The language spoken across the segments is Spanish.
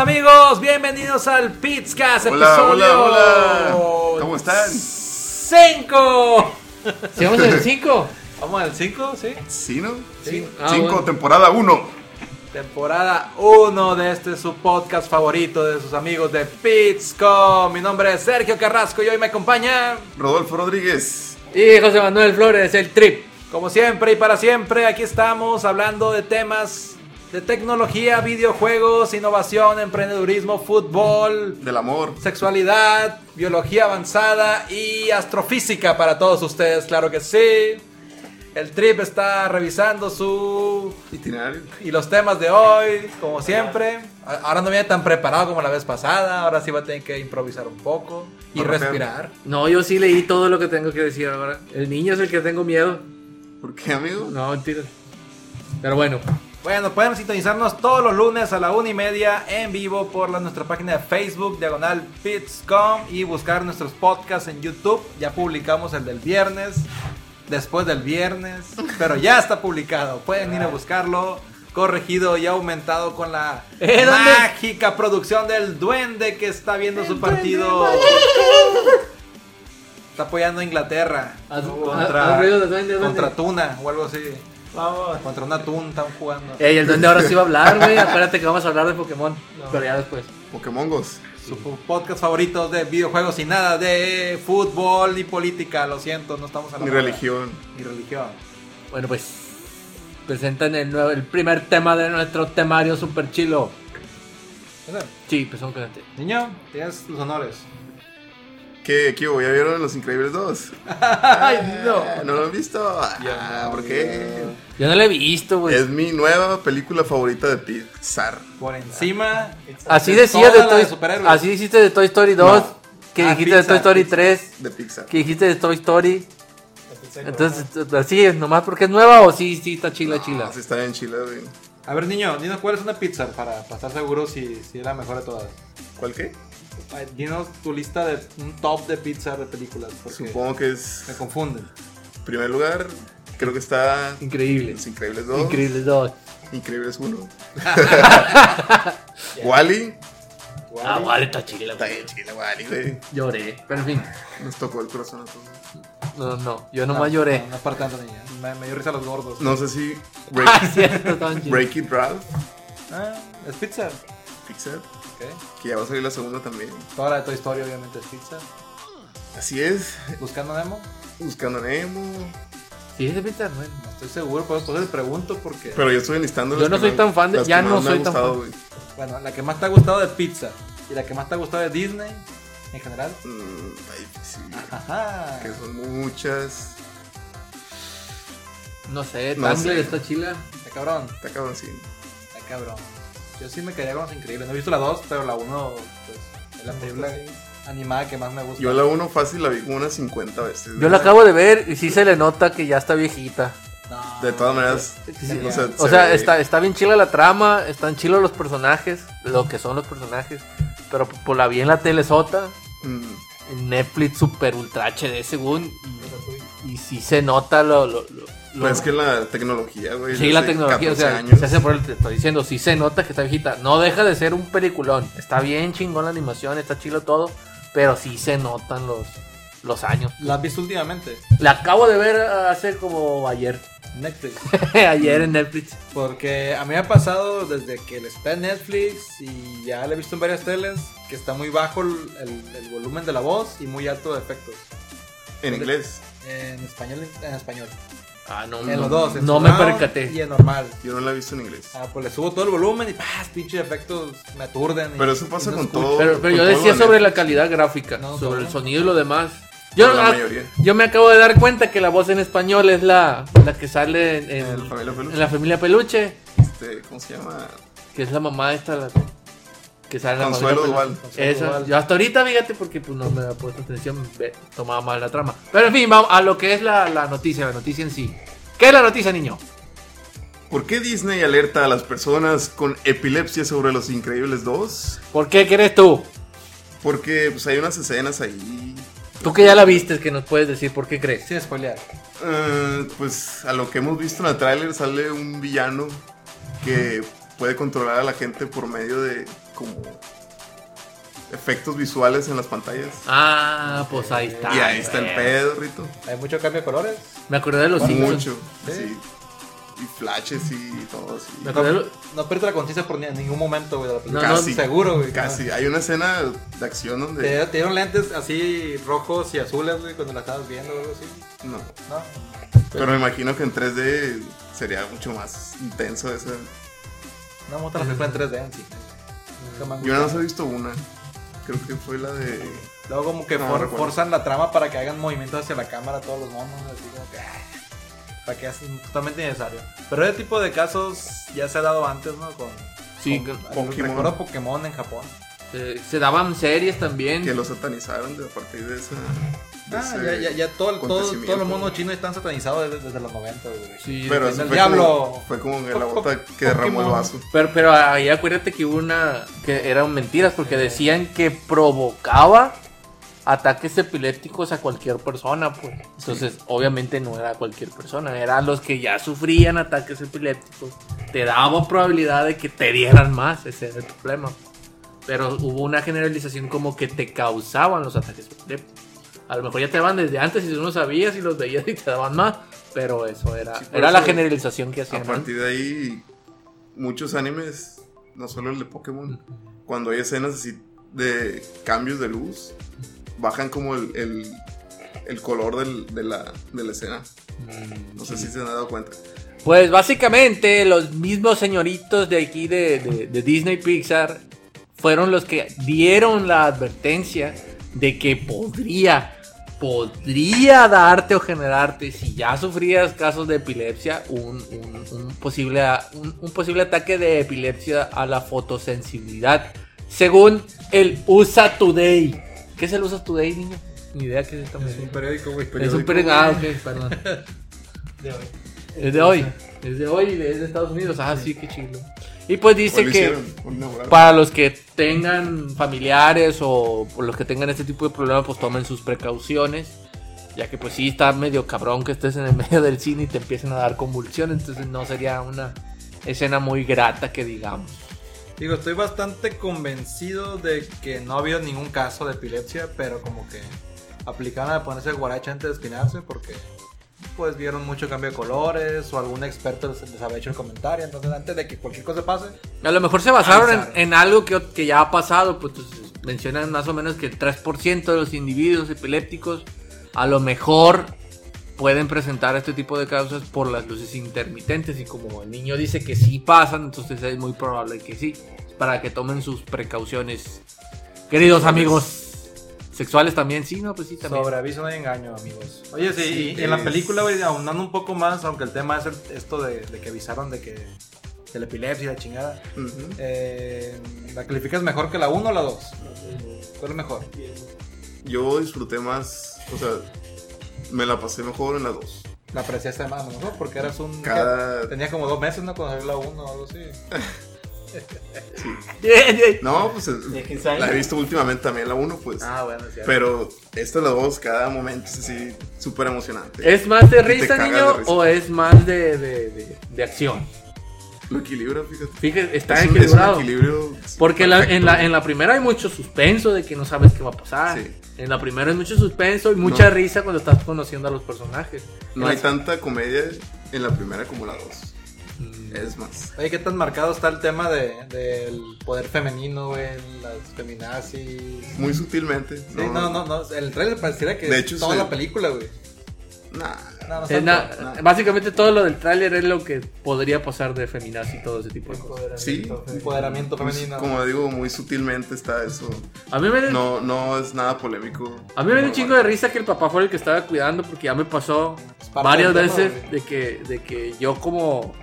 amigos? Bienvenidos al Pizcast, Hola, episodio hola, hola. ¿Cómo están? 5. ¿Sí vamos en el 5? Vamos al 5, ¿sí? ¿Sí, no? Sí. Ah, Cinco, bueno. temporada 1. Temporada 1 de este su podcast favorito de sus amigos de Pizcom. Mi nombre es Sergio Carrasco y hoy me acompaña, Rodolfo Rodríguez. Y José Manuel Flores, el trip. como siempre y para siempre, aquí estamos hablando de temas de tecnología, videojuegos, innovación, emprendedurismo, fútbol, Del amor. sexualidad, biología avanzada y astrofísica para todos ustedes, claro que sí. El Trip está revisando su Itinerario. y los temas de hoy, como siempre. Ahora no viene tan preparado como la vez pasada, ahora sí va a tener que improvisar un poco y respirar. No, yo sí leí todo lo que tengo que decir ahora. El niño es el que tengo miedo. ¿Por qué, amigo? No, mentira. Pero bueno, Bueno, pueden sintonizarnos todos los lunes a la una y media en vivo por la, nuestra página de Facebook, diagonal Pitscom, y buscar nuestros podcasts en YouTube. Ya publicamos el del viernes, después del viernes, pero ya está publicado. Pueden ir a buscarlo, corregido y aumentado con la ¿Eh, mágica producción del duende que está viendo su partido. Está apoyando a Inglaterra contra Tuna o algo así. Contra una Tuna están jugando. Ey, el duende ahora sí va a hablar, güey. Acuérdate que vamos a hablar de Pokémon. Pero ya después. Pokémongos. Su podcast favorito de videojuegos y nada de fútbol ni política, lo siento, no estamos Mi moda. religión. Ni religión. Bueno, pues. Presentan el, nuevo, el primer tema de nuestro temario super chilo. Sí, pues son cante. Niño, tienes tus honores. ¿Qué, qué hubo? ¿Ya vieron Los Increíbles 2? Ay, no. ¿No lo han visto? Ah, ¿Por qué? Yo no lo he visto, güey. Es mi nueva película favorita de Pixar. Por encima. Así de decías de Toy superhéroes. Así dijiste de Toy Story 2. No. Que Ah, dijiste de Toy Story Pixar. 3. De Pixar. Que dijiste de Toy Story. Entonces, así es, nomás porque es nueva o sí, sí está chila, chila. Sí está bien chila, güey. A ver, niño, dinos cuál es una pizza para, para estar seguro si, si es la mejor de todas. ¿Cuál qué? Dinos tu lista de un top de pizza de películas. Supongo que es. me confunden. En primer lugar, creo que está. Increíble. Los Increíbles 2. Increíble 2. Increíbles 1. Wally. Ah, vale, está chila, Está bien chila, Wally, güey. Lloré. Pero en fin. Nos tocó el corazón a todos. No, no. Yo nomás lloré. No, no para tanto, niña. Me, me dio risa los gordos. No sé si Ah, Break, cierto, estaban chidos. Break It Ralph, Ah, es pizza. Pixar, Que ya va a salir la segunda también. Toda la de Toy Story, obviamente, es pizza. Así es, Buscando a Nemo. buscando a Nemo. Sí, es de Pixar, güey. No estoy seguro, por eso les pregunto porque. Pero yo estoy enlistando Yo no soy me- tan fan de- ya no soy tan gustado, fan. güey. Bueno, la que más te ha gustado de pizza y la que más te ha gustado de Disney en general. Mm, está difícil, Ajá. que son muchas. No sé, No Tangle sé. está chila. Está cabrón, Está cabrón, sí. está cabrón. Yo sí me quedaría con los increíbles. No he visto la 2, pero la 1 pues, es la película animada que más me gusta. Yo la uno fácil la vi como unas 50 veces. Yo la acabo de ver y sí se le nota que ya está viejita. No, De todas maneras, Sí, o sea, O se sea, está, está bien chila la trama, están chilos los personajes, lo que son los personajes. Pero pues la vi en la telesota, Mm, en Netflix Super Ultra HD según. Y, y sí se nota lo... lo, lo- lo- pues es que la tecnología, güey. Sí, la tecnología, o 14 sea, años. se hace por el te estoy diciendo, sí se nota que está viejita. No deja de ser un peliculón. Está bien chingón la animación, está chilo todo, pero sí se notan los, los años. ¿La has visto últimamente? La acabo de ver hace como ayer. Netflix. ayer en Netflix. Porque a mí me ha pasado desde que está en Netflix y ya lo he visto en varias teles que está muy bajo el, el- el volumen de la voz y muy alto de efectos. En inglés. En español, en español. Ah, no, En no, los dos. en no me percaté. Y en normal. Yo no la he visto en inglés. Ah, pues le subo todo el volumen y ¡paz! Pinches efectos me aturden. y- Pero eso pasa con escucho. todo. Pero, pero con yo todo decía lo sobre de la calidad gráfica, No, sobre todo. el sonido y lo demás. Yo, la ah, mayoría. yo me acabo de dar cuenta que la voz en español es la, la que sale en, la familia Peluche. en la familia Peluche, Este, ¿Cómo se llama? que es la mamá esta la- que sale en la Consuelo Duval. Esa, Duval. yo hasta ahorita, fíjate, porque pues, no me había puesto atención, tomaba mal la trama. Pero en fin, vamos a lo que es la, la noticia, la noticia en sí. ¿Qué es la noticia, niño? ¿Por qué Disney alerta a las personas con epilepsia sobre Los Increíbles 2? ¿Por qué crees tú? Porque pues hay unas escenas ahí. Tú que ya la viste, que nos puedes decir por qué crees. Sin spoilear. eh, pues a lo que hemos visto en el tráiler sale un villano que puede controlar a la gente por medio de como efectos visuales en las pantallas. Ah, pues ahí está. y ahí está el güey. pedo, Rito. Hay mucho cambio de colores. Me acordé de los Simpsons. Mucho. Sí. Sí. Y flashes y todo así. Me acordé de lo- No pierdes la conciencia por ni- en ningún momento, güey, de la película. No, Casi. Seguro, güey. Casi. Hay una escena de acción donde. ¿Te, te dieron lentes así rojos y azules, güey, cuando la estabas viendo o algo así? No. ¿No? Pero me imagino que en 3D sería mucho más intenso esa. No, me gusta la película en 3D en sí. Yo nada más he visto una. Creo que fue la de. Luego como que No, for- forzan la trama para que hagan movimientos hacia la cámara todos los monos, así como que... ay, Para que es totalmente innecesario. Pero ese tipo de casos ya se ha dado antes, ¿no? Con, Sí, con, con Pokémon. Recuerdo Pokémon en Japón. eh, se daban series también. Que lo satanizaron de a partir de esa. Ah, ya, ya, ya todo, el- todo, los monos chinos están satanizados desde, desde los 90, güey. Sí, Pero el fue diablo. Como, fue como que la bota que derramó el vaso. Pero, pero ahí acuérdate que hubo una. que eran mentiras porque decían que provocaba ataques epilépticos a cualquier persona, pues. Entonces, obviamente no era cualquier persona, eran los que ya sufrían ataques epilépticos. Te daba probabilidad de que te dieran más, ese era el problema. Pero hubo una generalización como que te causaban los ataques epilépticos. A lo mejor ya te daban desde antes y tú no sabías y los veías y te daban más. Pero eso era, Sí, era la generalización que A hacían. partir de ahí, muchos animes, no solo el de Pokémon, cuando hay escenas así de cambios de luz, bajan como el, el, el color del- de, la, de la escena. Mm, No sé si se han dado cuenta. Pues básicamente los mismos señoritos de aquí de, de- de Disney Pixar fueron los que dieron la advertencia de que podría, podría darte o generarte, si ya sufrías casos de epilepsia, un, un- un posible, un, un posible ataque de epilepsia a la fotosensibilidad, según el USA Today. ¿Qué es el USA Today, niño? Ni idea qué es esta Es un periódico, güey. Es un periódico. Ah, ok, perdón. De hoy. Es de hoy. Es de hoy, es de Estados Unidos. Ah, sí, qué chido. Y pues dice que hicieron, para los que tengan familiares o por los que tengan este tipo de problemas, pues tomen sus precauciones. Ya que pues sí está medio cabrón que estés en el medio del cine y te empiecen a dar convulsiones. Entonces no sería una escena muy grata que digamos. Digo, estoy bastante convencido de que no ha habido ningún caso de epilepsia, pero como que aplicaron a ponerse el guarache antes de espinarse porque pues vieron mucho cambio de colores o algún experto les, les había hecho el comentario. Entonces, antes de que cualquier cosa pase, A lo mejor se basaron en, en algo que, que ya ha pasado, pues entonces, mencionan más o menos que el 3% de los individuos epilépticos a lo mejor pueden presentar este tipo de causas por las luces intermitentes y como el niño dice que sí pasan, entonces es muy probable que sí, para que tomen sus precauciones. Queridos amigos, sexuales también, sí, no, pues sí, también. sobre aviso no hay engaño, amigos. Oye, sí, Sí, y en la película, güey, ahondando un poco más, aunque el tema es el- esto de, de que avisaron de que de la epilepsia y la chingada. Eh, ¿La calificas mejor que la 1 o la 2? ¿Cuál es mejor? Yo disfruté más, o sea, me la pasé mejor en la 2. La apreciaste más, ¿no? Porque eras un... Cada- Tenía como dos meses, ¿no? Cuando salió la 1 o algo así. No, pues ¿De 15 años? la he visto últimamente también la 1, pues. Ah, bueno, sí. Pero esta la 2, cada momento es así súper emocionante. ¿Es más de risa, niño, de risa. o es más de, de, de- de acción? Lo equilibra, fíjate. Fíjate, está es, un, es un equilibrado. equilibrio. Porque la- en, la, en la primera hay mucho suspenso de que no sabes qué va a pasar. Sí. En la primera hay mucho suspenso y mucha No. risa cuando estás conociendo a los personajes. No En hay tanta comedia en la primera como la 2. Es más. Oye, ¿qué tan marcado está el tema de, del poder femenino, güey? Las feminazis. Muy sutilmente. Sí, no, no, no. El trailer pareciera que De es hecho, toda sí. la película, güey. Nah. No, no Es na- tanto. no. Básicamente todo lo del tráiler es lo que podría pasar de feminazi y todo ese tipo de cosas. Sí. Empoderamiento Pues, femenino. como digo, muy sutilmente está eso. A mí me, No, no es nada polémico. a mí me dio un chingo de risa que el papá fuera el que estaba cuidando porque ya me pasó varias veces de que, de que yo como,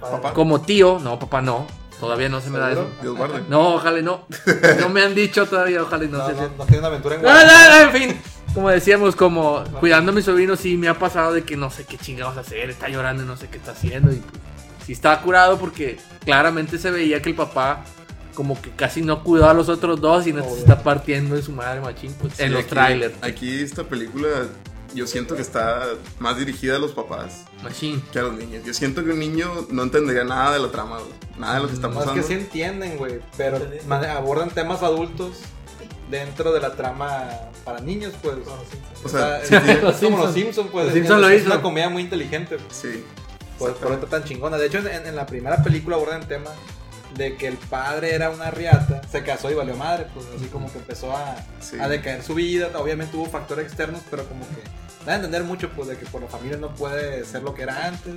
Papá. como tío, no papá no, todavía no se me da eso. Dios guarde. No, ojalá no. No me han dicho todavía, ojalá y no, No, se no, sea. no tiene una aventura en No, no, no, en fin. Como decíamos, como cuidando a mi sobrino, sí me ha pasado de que no sé qué chingados hacer, está llorando y no sé qué está haciendo. Y pues, sí estaba curado porque claramente se veía que el papá como que casi no cuidó a los otros dos y no se está partiendo en su madre machín pues, Sí, en los aquí- trailers. Aquí esta película yo siento que está más dirigida a los papás Machine. que a los niños. Yo siento que un niño no entendería nada de la trama, güey. Nada de lo que está No, es pasando. que sí entienden, güey, pero abordan temas adultos dentro de la trama para niños, pues. O sea, es, sí tiene- es como los Simpsons, pues. Los es- Simpson lo es hizo. una comedia muy inteligente, pues, Sí. por, por eso tan chingona. De hecho, en, en la primera película abordan el tema de que el padre era una riata, se casó y valió madre, pues así como que empezó a, Sí. a decaer su vida. Obviamente hubo factores externos, pero como que da a entender mucho, pues, de que por la familia no puede ser lo que era antes.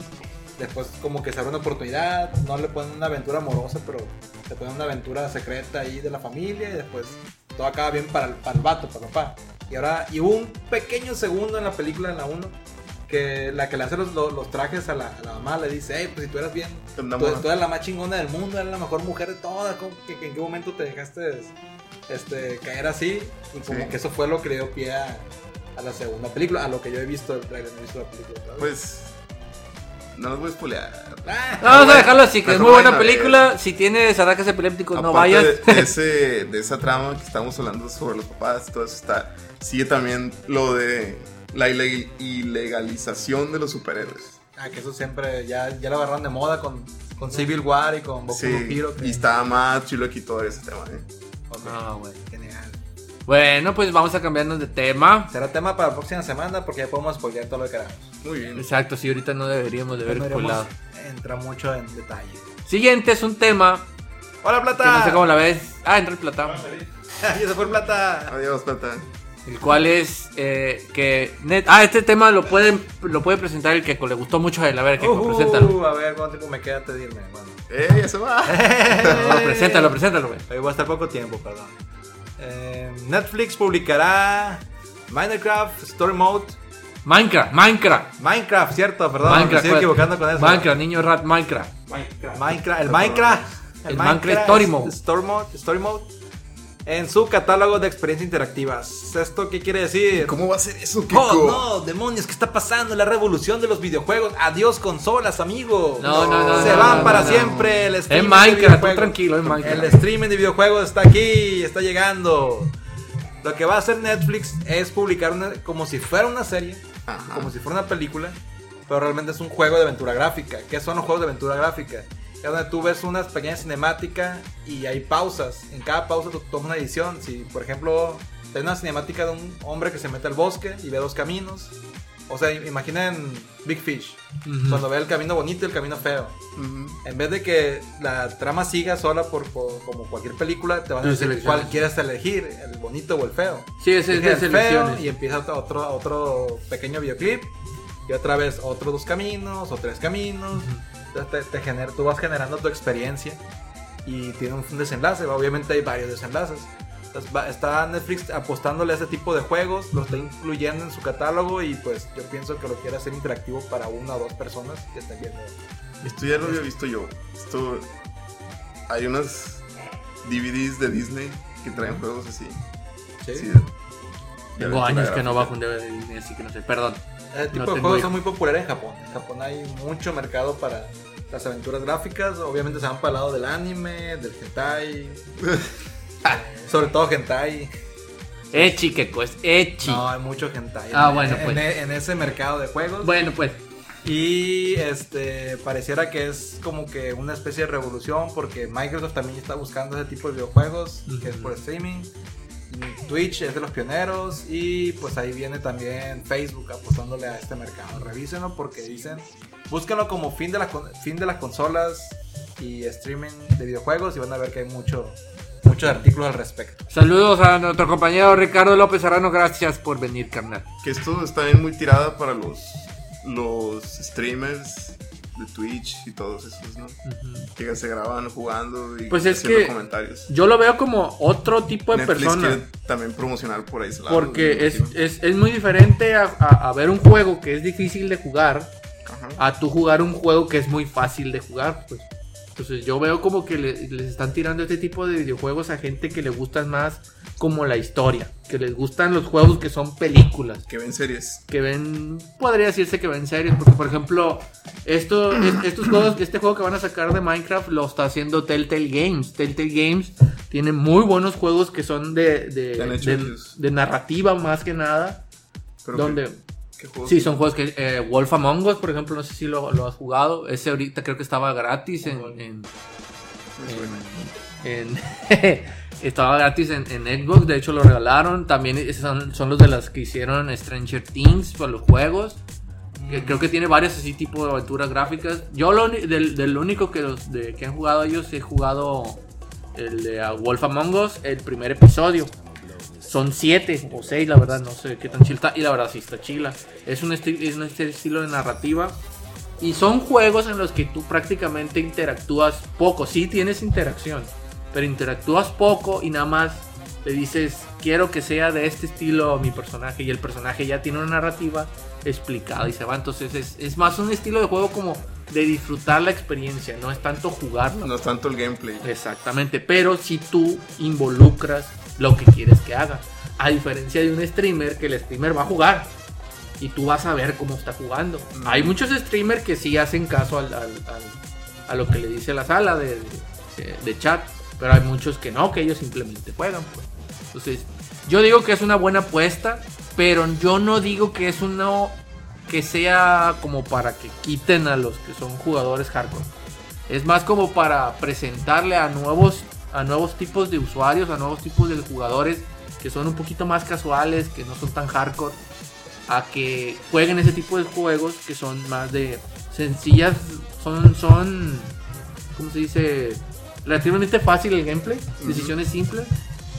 Después como que se abre una oportunidad, no le ponen una aventura amorosa, pero le ponen una aventura secreta ahí de la familia y después todo acaba bien para el, para el vato, para papá. Y ahora, y hubo un pequeño segundo en la película, en la 1, que la que le hace los, los, los trajes a la, a la mamá le dice, hey, pues si tú eras bien, tú, tú eres la más chingona del mundo, eres la mejor mujer de todas, ¿cómo que, que en qué momento te dejaste este, caer así? Y como Sí. que eso fue lo que le dio pie a, a la segunda película, a lo que yo he visto del trailer, no he visto la película. todavía. Pues. No los voy a spoilear. Ah, Vamos a dejarlo así, que es muy buena vayan a ver. película. Si tienes ataques epilépticos, no Aparte vayas. De, de ese, de esa trama que estamos hablando sobre los papás, todo eso está. Sigue también lo de la ile- ilegalización de los superhéroes. Ah, que eso siempre ya, ya lo agarraron de moda con, con Civil War y con Boku Sí, no Hero. que- y está más chulo aquí todo ese tema, ¿eh? Ok, Ah, güey. Bueno, pues vamos a cambiarnos de tema. Será tema para la próxima semana porque ya podemos spoilear todo lo que queramos. Muy bien. Exacto, sí, ahorita no deberíamos de haber iremos- entra mucho en detalle. Siguiente es un tema ¡Hola, que Plata! no sé cómo la ves. Ah, entra el plata. ya se fue el Plata. Adiós, plata. El cual es eh, que. net- ah, este tema lo puede, lo puede presentar el que le gustó mucho a él. A ver, que Ujú, preséntalo. a ver cuánto tiempo me queda antes de irme. Bueno. ¡Eh, ya se va! Preséntalo, preséntalo, güey. Voy a estar poco tiempo, perdón. Eh, Netflix publicará Minecraft Story Mode. Minecraft, Minecraft. Minecraft, cierto, perdón. me Minecraft, estoy pues. equivocando con eso. Minecraft, niño rat, Minecraft. Minecraft, el Minecraft. El Minecraft Story Mode. Story Mode. Story Mode. En su catálogo de experiencias interactivas. ¿Esto qué quiere decir? ¿Cómo va a ser eso, Kiko? Oh, no, demonios, ¿qué está pasando? La revolución de los videojuegos. Adiós, consolas, amigo. No, no, no, Se no, van no, para no. siempre. El streaming de Minecraft, videojuegos. tranquilo, es Minecraft. El streaming de videojuegos está aquí, está llegando. Lo que va a hacer Netflix es publicar una, como si fuera una serie, Ajá. como si fuera una película, pero realmente es un juego de aventura gráfica. ¿Qué son los juegos de aventura gráfica? Es donde tú ves unas pequeñas cinemáticas y hay pausas. En cada pausa tú tomas una edición. Si, por ejemplo, hay una cinemática de un hombre que se mete al bosque y ve dos caminos. O sea, imaginen Big Fish. Ujú. Cuando ve el camino bonito y el camino feo. Ujú. En vez de que la trama siga sola por, por- como cualquier película, te van a decir cuál quieres elegir, el bonito o el feo. Sí, ese es de el feo y empieza otro, otro, pequeño videoclip. Y otra vez otros dos caminos o tres caminos. Entonces te, te tú vas generando tu experiencia y tiene un, desenlace. Obviamente hay varios desenlaces. Entonces va- está Netflix apostándole a ese tipo de juegos, lo está incluyendo en su catálogo y pues yo pienso que lo quiere hacer interactivo para una o dos personas que estén viendo. Esto ya lo había visto yo. Esto. Hay unas DVDs de Disney que traen juegos así. ¿Sí? Sí, Tengo años que no bajo un DVD de Disney, así que no sé. Perdón. Ese tipo No de juegos hijo. son muy populares en Japón. En Japón hay mucho mercado para las aventuras gráficas. Obviamente se van para el lado del anime, del hentai. Sobre todo hentai. Echi, que pues, Echi. No, hay mucho hentai. Ah, en- bueno, en, pues. en ese mercado de juegos. Bueno, pues. Y este pareciera que es como que una especie de revolución porque Microsoft también está buscando ese tipo de videojuegos que es por streaming. Twitch es de los pioneros y pues ahí viene también Facebook apostándole a este mercado. Revísenlo porque dicen, búsquenlo como fin de, la, fin de las consolas y streaming de videojuegos y van a ver que hay mucho, muchos artículos al respecto. Saludos a nuestro compañero Ricardo López Serrano. Gracias por venir, carnal. Que esto está bien muy tirada para los, los streamers de Twitch y todos esos, ¿no? Que se graban jugando y Pues es haciendo que- comentarios. Yo lo veo como otro tipo de Netflix persona. quiere también promocionar por ahí. ese lado, Porque es, es, es muy diferente a, a- a ver un juego que es difícil de jugar Ajá. a tú jugar un juego que es muy fácil de jugar. Pues. Entonces yo veo como que le- les están tirando este tipo de videojuegos a gente que le gustan más como la historia, que les gustan los juegos que son películas. Que ven series. que ven, podría decirse que ven series, porque por ejemplo, esto, es- estos juegos, este juego que van a sacar de Minecraft lo está haciendo Telltale Games. Telltale Games tiene muy buenos juegos que son de, de narrativa más que nada, Pero donde, ¿Qué juegos? Sí, son juegos que. eh, Wolf Among Us, por ejemplo, no sé si lo, lo has jugado. Ese ahorita creo que estaba gratis en. estaba gratis en, Xbox, de hecho lo regalaron. También son, son los de las que hicieron Stranger Things para los juegos. Que creo que tiene varios así tipo de aventuras gráficas. Yo lo, del, del único que, los, de, que han jugado ellos he jugado el de Wolf Among Us, el primer episodio. Son siete o seis, la verdad, no sé qué tan chila está. Y la verdad sí está chila. Es un, es un estilo de narrativa. Y son juegos en los que tú prácticamente interactúas poco. Sí tienes interacción, pero interactúas poco y nada más le dices, quiero que sea de este estilo mi personaje. Y el personaje ya tiene una narrativa explicada y se va. Entonces es, es más un estilo de juego como de disfrutar la experiencia, no es tanto jugarlo. No es tanto el gameplay. Exactamente, pero si tú involucras lo que quieres que haga. A diferencia de un streamer, que el streamer va a jugar y tú vas a ver cómo está jugando. Mm. Hay muchos streamers que sí hacen caso al- al- al- a lo que le dice la sala de, de- de chat, pero hay muchos que no, que ellos simplemente juegan. pues. Entonces, yo digo que es una buena apuesta, pero yo no digo que es uno que sea como para que quiten a los que son jugadores hardcore. Es más como para presentarle a nuevos, a nuevos tipos de usuarios, a nuevos tipos de jugadores que son un poquito más casuales, que no son tan hardcore, a que jueguen ese tipo de juegos que son más de sencillas, son, son, ¿cómo se dice? Relativamente fácil el gameplay, decisiones simples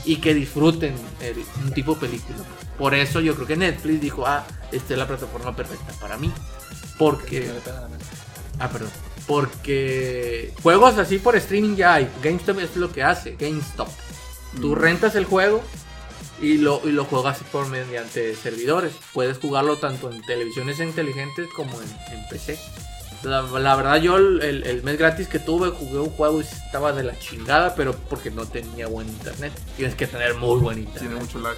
y que disfruten el- un tipo de película. Por eso yo creo que Netflix dijo, ah, esta es la plataforma perfecta para mí. Porque... Ah, perdón. Porque juegos así por streaming ya hay. GameStop es lo que hace. GameStop. Tú rentas el juego y lo, y lo juegas por mediante servidores. Puedes jugarlo tanto en televisiones inteligentes como en, en PC. La, la verdad yo el, el- el mes gratis que tuve jugué un juego y estaba de la chingada, pero porque no tenía buen internet. Tienes que tener muy buen internet. Tiene mucho lag.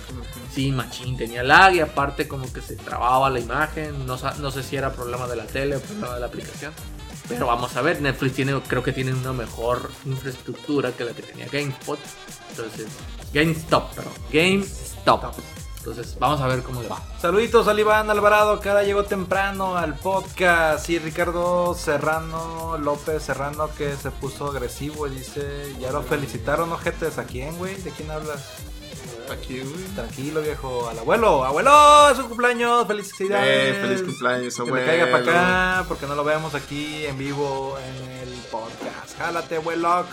Sí, machín, tenía lag y aparte como que se trababa la imagen. No, no sé si era problema de la tele o problema de la aplicación. Pero vamos a ver, Netflix tiene, creo que tiene una mejor infraestructura que la que tenía GameSpot. Entonces, GameStop, perdón. GameStop. Entonces, vamos a ver cómo le va. Saluditos al Iván Alvarado, que ahora llegó temprano al podcast. Y Ricardo Serrano, López Serrano, que se puso agresivo y dice: Ya lo felicitaron, ojetes. ¿A quién, güey? ¿De quién hablas? Aquí, güey. Tranquilo, viejo. Al abuelo. ¡Abuelo! ¡Es su cumpleaños! ¡Felicidades! Eh, feliz cumpleaños, Que abuelo. me caiga para acá, porque no lo vemos aquí en vivo en el podcast. ¡Jálate, abuelo!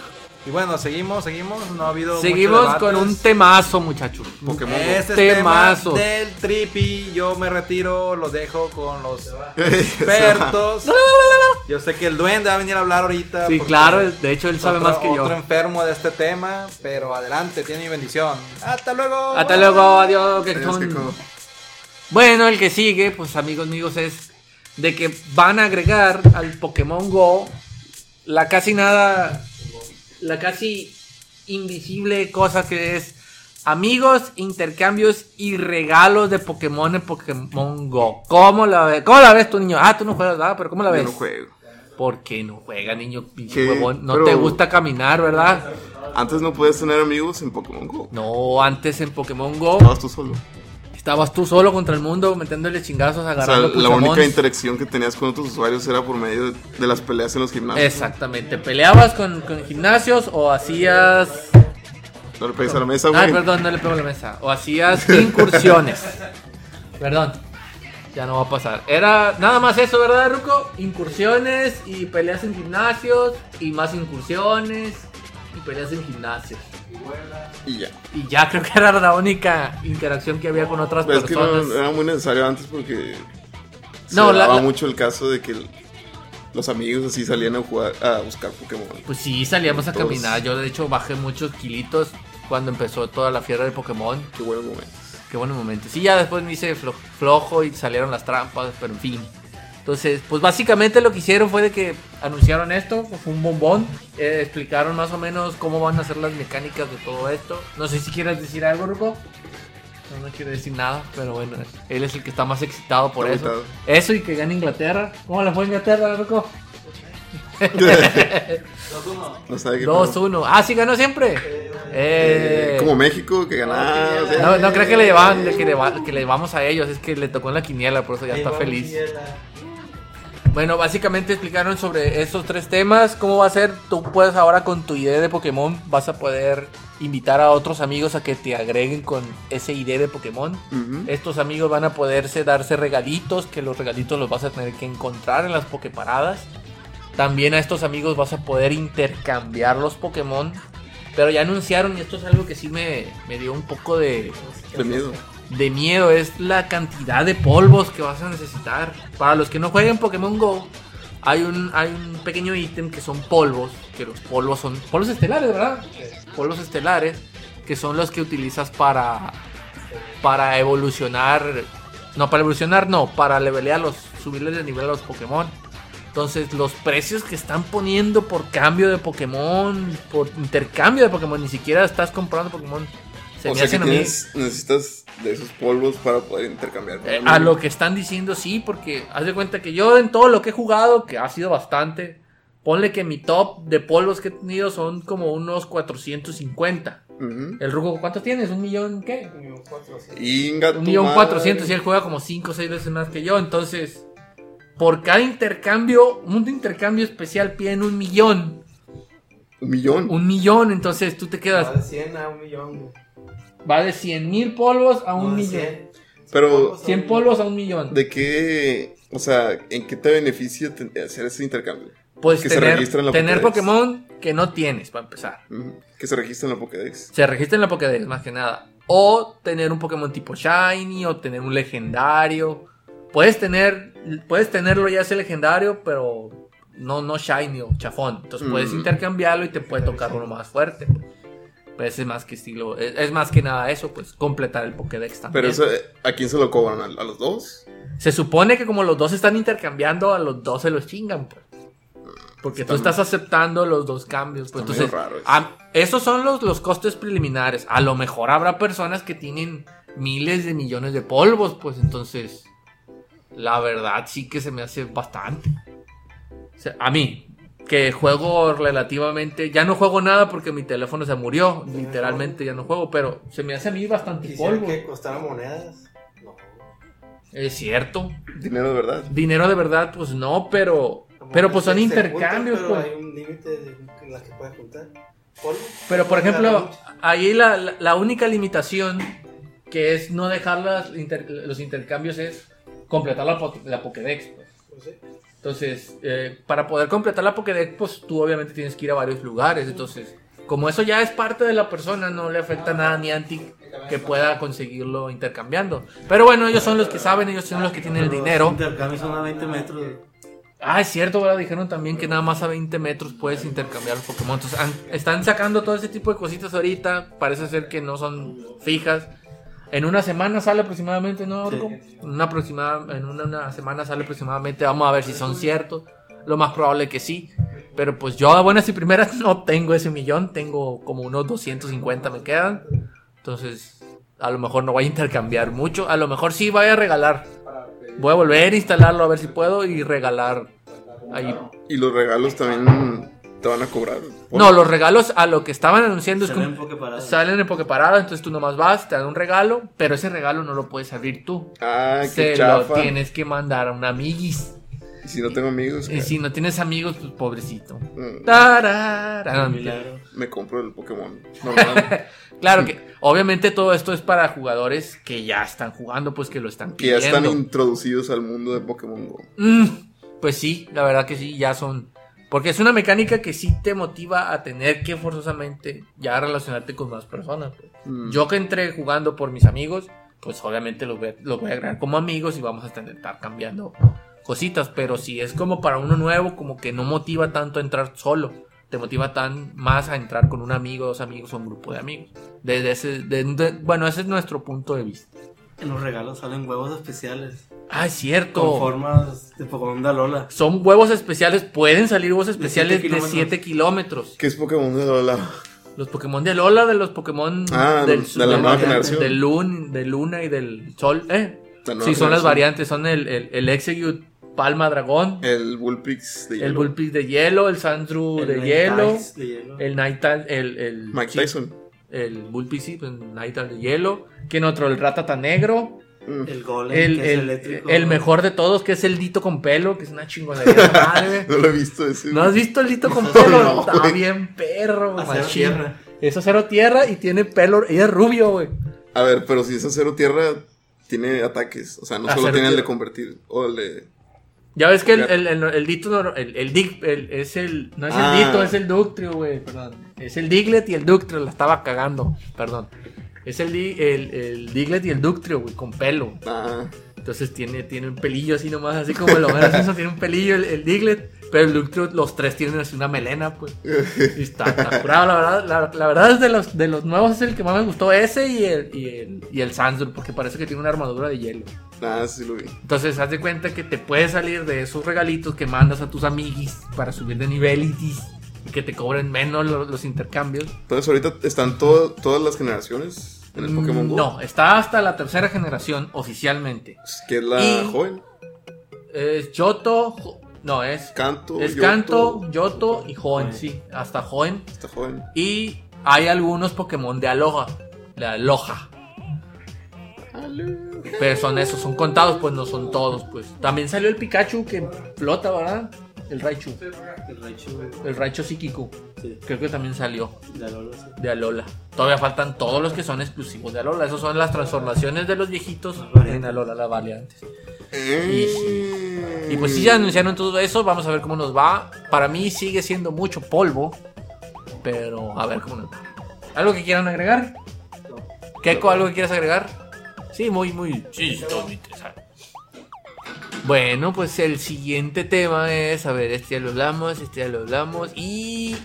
Y bueno, seguimos, seguimos. No ha habido. Seguimos con un temazo, muchachos. Pokémon Go. Este es Temazo. tema del trippy. Yo me retiro, lo dejo con los expertos. Yo sé que el duende va a venir a hablar ahorita. Sí, claro, de hecho él sabe otro- más que yo. Otro enfermo de este tema, pero adelante, tiene mi bendición. Hasta luego. Hasta luego, adiós. Adiós. Bueno, el que sigue, pues amigos míos, es de que van a agregar al Pokémon Go la casi nada, la casi invisible cosa que es amigos, intercambios y regalos de Pokémon en Pokémon Go. ¿Cómo la ves? ¿Cómo la ves tu niño? Ah, tú no juegas nada, pero ¿cómo la Yo ves? no juego. ¿Por qué no juega, niño? Pinche ¿Qué? huevón. No Pero- te gusta caminar, ¿verdad? Antes no podías tener amigos en Pokémon Go. No, antes en Pokémon Go Estabas tú solo. Estabas tú solo contra el mundo metiéndole chingazos, O sea, agarrando la única interacción que tenías con otros usuarios era por medio de, de las peleas en los gimnasios. Exactamente, peleabas con, con gimnasios o hacías... No le pegues a la mesa, güey. Ay, perdón, no le pego a la mesa. O hacías incursiones. perdón, ya no va a pasar. Era nada más eso, ¿verdad, Ruco? Incursiones y peleas en gimnasios y más incursiones y peleas en gimnasios. Y ya. Y ya creo que era la única interacción que había con otras Pero es que personas. no, era muy necesario antes porque se No, daba la- mucho el caso de que los amigos así salían a jugar a buscar Pokémon. Pues sí, salíamos a caminar. Yo de hecho bajé muchos kilitos cuando empezó toda la fiebre de Pokémon. Qué buen momento. Qué buen momento. Sí, ya después me hice flo- flojo y salieron las trampas, pero en fin. Entonces, pues básicamente lo que hicieron fue de que anunciaron esto, fue un bombón, eh, explicaron más o menos cómo van a ser las mecánicas de todo esto. No sé si quieres decir algo, Ruco. No, no quiero decir nada, pero bueno, él es el que está más excitado por Está eso. Eso y que gane Inglaterra. ¿Cómo le fue a Inglaterra, Ruco? No sabe qué pedo. 2-1. Ah, sí ganó siempre. Eh, Como México, que ganaba. o sea, no, no creo que le llevaban, que le, va- que le vamos a ellos, es que le tocó en la quiniela, por eso ya está feliz. Bueno, básicamente explicaron sobre esos tres temas, cómo va a ser, tú puedes ahora con tu idea de Pokémon, vas a poder invitar a otros amigos a que te agreguen con ese idea de Pokémon. Estos amigos van a poderse darse regalitos, que los regalitos los vas a tener que encontrar en las Poképaradas. También a estos amigos vas a poder intercambiar los Pokémon. Pero ya anunciaron, y esto es algo que sí me, me dio un poco de, De miedo. De miedo, es la cantidad de polvos que vas a necesitar. Para los que no jueguen Pokémon Go, hay un, hay un pequeño ítem que son polvos, que los polvos son polvos estelares, ¿verdad? Polvos estelares, que son los que utilizas para, para evolucionar, no, para evolucionar no, para levelear los, subirles de nivel a los Pokémon. Entonces, los precios que están poniendo por cambio de Pokémon, por intercambio de Pokémon, ni siquiera estás comprando Pokémon. Se o me sea que hacen a mí- tienes- necesitas de esos polvos para poder intercambiar. eh, a lo que están diciendo sí, porque haz de cuenta que yo en todo lo que he jugado, que ha sido bastante, ponle que mi top de polvos que he tenido son como unos 450. Ujú. El Rugo, ¿cuánto tienes? ¿Un millón qué? Inga tu Un millón cuatrocientos y él juega como 5 o 6 veces más que yo. Entonces, por cada intercambio, un intercambio especial piden un millón. Un millón. Un millón, entonces tú te Va quedas. de 100 a un millón. Va de 100 mil polvos a un No, millón. 100. Pero- 100 polvos a un millón. ¿De qué? O sea, ¿en qué te beneficia hacer ese intercambio? Pues que se tener, registra en la tener Pokédex. Pokémon que no tienes, para empezar. Que se registra en la Pokédex. Se registra en la Pokédex, más que nada. O tener un Pokémon tipo Shiny, o tener un legendario. Puedes tener, puedes tenerlo ya ese legendario, pero no, no Shiny o chafón. Entonces puedes Mm. intercambiarlo y te puede tocar uno más fuerte. Pues es más que estilo, es, es más que nada eso, pues completar el Pokédex también. Pero eso, eh, ¿a quién se lo cobran? ¿A, a los dos? Se supone que como los dos están intercambiando, a los dos se los chingan, pues. Porque tú Está- estás aceptando los dos cambios. Pues, entonces, raro eso. a- esos son los, los costes preliminares. A lo mejor habrá personas que tienen miles de millones de polvos, pues entonces, la verdad sí que se me hace bastante. O sea, a mí, que juego relativamente, ya no juego nada porque mi teléfono se murió, literalmente ya no juego, pero se me hace a mí bastante Quisiera polvo. que costara monedas. No. Es cierto. Dinero de verdad. Dinero de verdad, pues no, pero. Como Pero pues son intercambios, juntan, pues. Pero hay un límite en las que puedes juntar. Polvo. Pero por ejemplo, ahí la, la- la única limitación que es no dejar las inter- los intercambios es completar la, po- la Pokédex. pues. Pues sí. Entonces, eh, para poder completar la Pokédex, pues tú obviamente tienes que ir a varios lugares. Entonces, como eso ya es parte de la persona, no le afecta nada a Niantic que pueda conseguirlo intercambiando. Pero bueno, ellos son los que saben, ellos son los que tienen el dinero. intercambios son a 20 metros. Ah, es cierto, ¿verdad? Dijeron también que nada más a 20 metros puedes intercambiar los Pokémon. Entonces, han- están sacando todo ese tipo de cositas ahorita. Parece ser que no son fijas. En una semana sale aproximadamente, ¿no, Orco? En, una aproximada, en una, una semana sale aproximadamente. Vamos a ver si son ciertos. Lo más probable que sí. Pero pues yo a buenas y primeras no tengo ese millón. Tengo como unos 250 me quedan. Entonces, a lo mejor no voy a intercambiar mucho. A lo mejor sí voy a regalar. Voy a volver a instalarlo a ver si puedo y regalar ahí. Y los regalos también te van a cobrar. Por- No, los regalos a lo que estaban anunciando es que Salen Poképarada. salen en Pokeparada, entonces tú nomás vas, te dan un regalo, pero ese regalo no lo puedes abrir tú. Ah, qué Se chafa. lo tienes que mandar a un amiguis. Y si no tengo amigos, Y si no tienes amigos, pues pobrecito. Mm, Tarara. No, Milagro. me compro el Pokémon. normal. Claro que obviamente todo esto es para jugadores que ya están jugando, pues que lo están que ya están introducidos al mundo de Pokémon Go. Mm, pues sí, la verdad que sí, ya son. Porque es una mecánica que sí te motiva a tener que forzosamente ya relacionarte con más personas. pues. Mm. Yo que entré jugando por mis amigos, pues obviamente los voy, a, los voy a agregar como amigos y vamos a estar cambiando cositas. Pero si es como para uno nuevo, como que no motiva tanto a entrar solo. Te motiva tan más a entrar con un amigo, dos amigos o un grupo de amigos. Desde ese, de- de- bueno, ese es nuestro punto de vista. En los regalos salen huevos especiales. Ah, es cierto. Con formas de Pokémon de Alola. Son huevos especiales, pueden salir huevos especiales de siete 7 kilómetros. ¿Qué es Pokémon de Lola? Los Pokémon de Alola, de los Pokémon Ah, del, de la nueva generación. Del, lun, de Luna y del Sol. Eh. La Sí, son las variantes. Son el, el, el Execute Palma Dragón, El Bullpix de el hielo. Bullpix de hielo, el Sandru El de de hielo. el Night el, el Mike sí, Tyson. El Bull PC, pues Night de hielo. ¿Quién otro? El Ratata negro. El golem, El, que es el, eléctrico. el mejor de todos, que es el Dito con pelo, que es una chingonería de madre. No lo he visto ese. ¿No has visto el Dito con pelo? No, Está bien perro, Acero tierra. Es acero tierra y tiene pelo. Y es rubio, güey. A ver, pero si es acero tierra, tiene ataques. O sea, no solo tiene el de convertir. O el de. Ya ves que el, el, el, el Dito, no- el, el Dig, el- es el, no es Ah. el Dito, es el Ductrio, güey, perdón. Es el Diglett y el Ductrio, la estaba cagando, perdón. Es el, el, el Diglett y el Ductrio, güey, con pelo. Ah, Entonces tiene, tiene un pelillo así nomás, así como lo ves, eso tiene un pelillo el, el Diglett, pero el Ductrio, los tres tienen así una melena, pues. Y está, está curado, la verdad, la, la verdad es de los, de los nuevos es el que más me gustó, ese y el, y el, y el Sandstorm, porque parece que tiene una armadura de hielo. ah, sí lo vi. Entonces, haz de cuenta que te puedes salir de esos regalitos que mandas a tus amiguis para subir de nivel y que te cobren menos lo- los, intercambios. Entonces, ahorita están todo- todas las generaciones en el Pokémon Go. No, está hasta la tercera generación oficialmente. Que es la Y- joven. Es Yoto, no, es, Canto. es Yoto, Kanto, Yoto y Joen, sí, hasta Joen. Está joven. Y hay algunos Pokémon de Aloha, de Aloha. Pero son esos, son contados, pues no son todos, pues. También salió el Pikachu que flota, ¿verdad? El Raichu. El Raichu, El Raichu Psíquico. sí, Creo que también salió de Alola, sí. de Alola. Todavía faltan todos los que son exclusivos de Alola. Esos son las transformaciones de los viejitos en Alola, las variantes. Y pues sí, ya anunciaron todo eso. Vamos a ver cómo nos va. Para mí sigue siendo mucho polvo. Pero a ver cómo nos va. ¿Algo que quieran agregar? Keiko, ¿algo que quieras agregar? Sí, muy, muy. Sí, todo muy interesante. Bueno, pues el siguiente tema es. A ver, este ya lo hablamos, este ya lo hablamos. Y.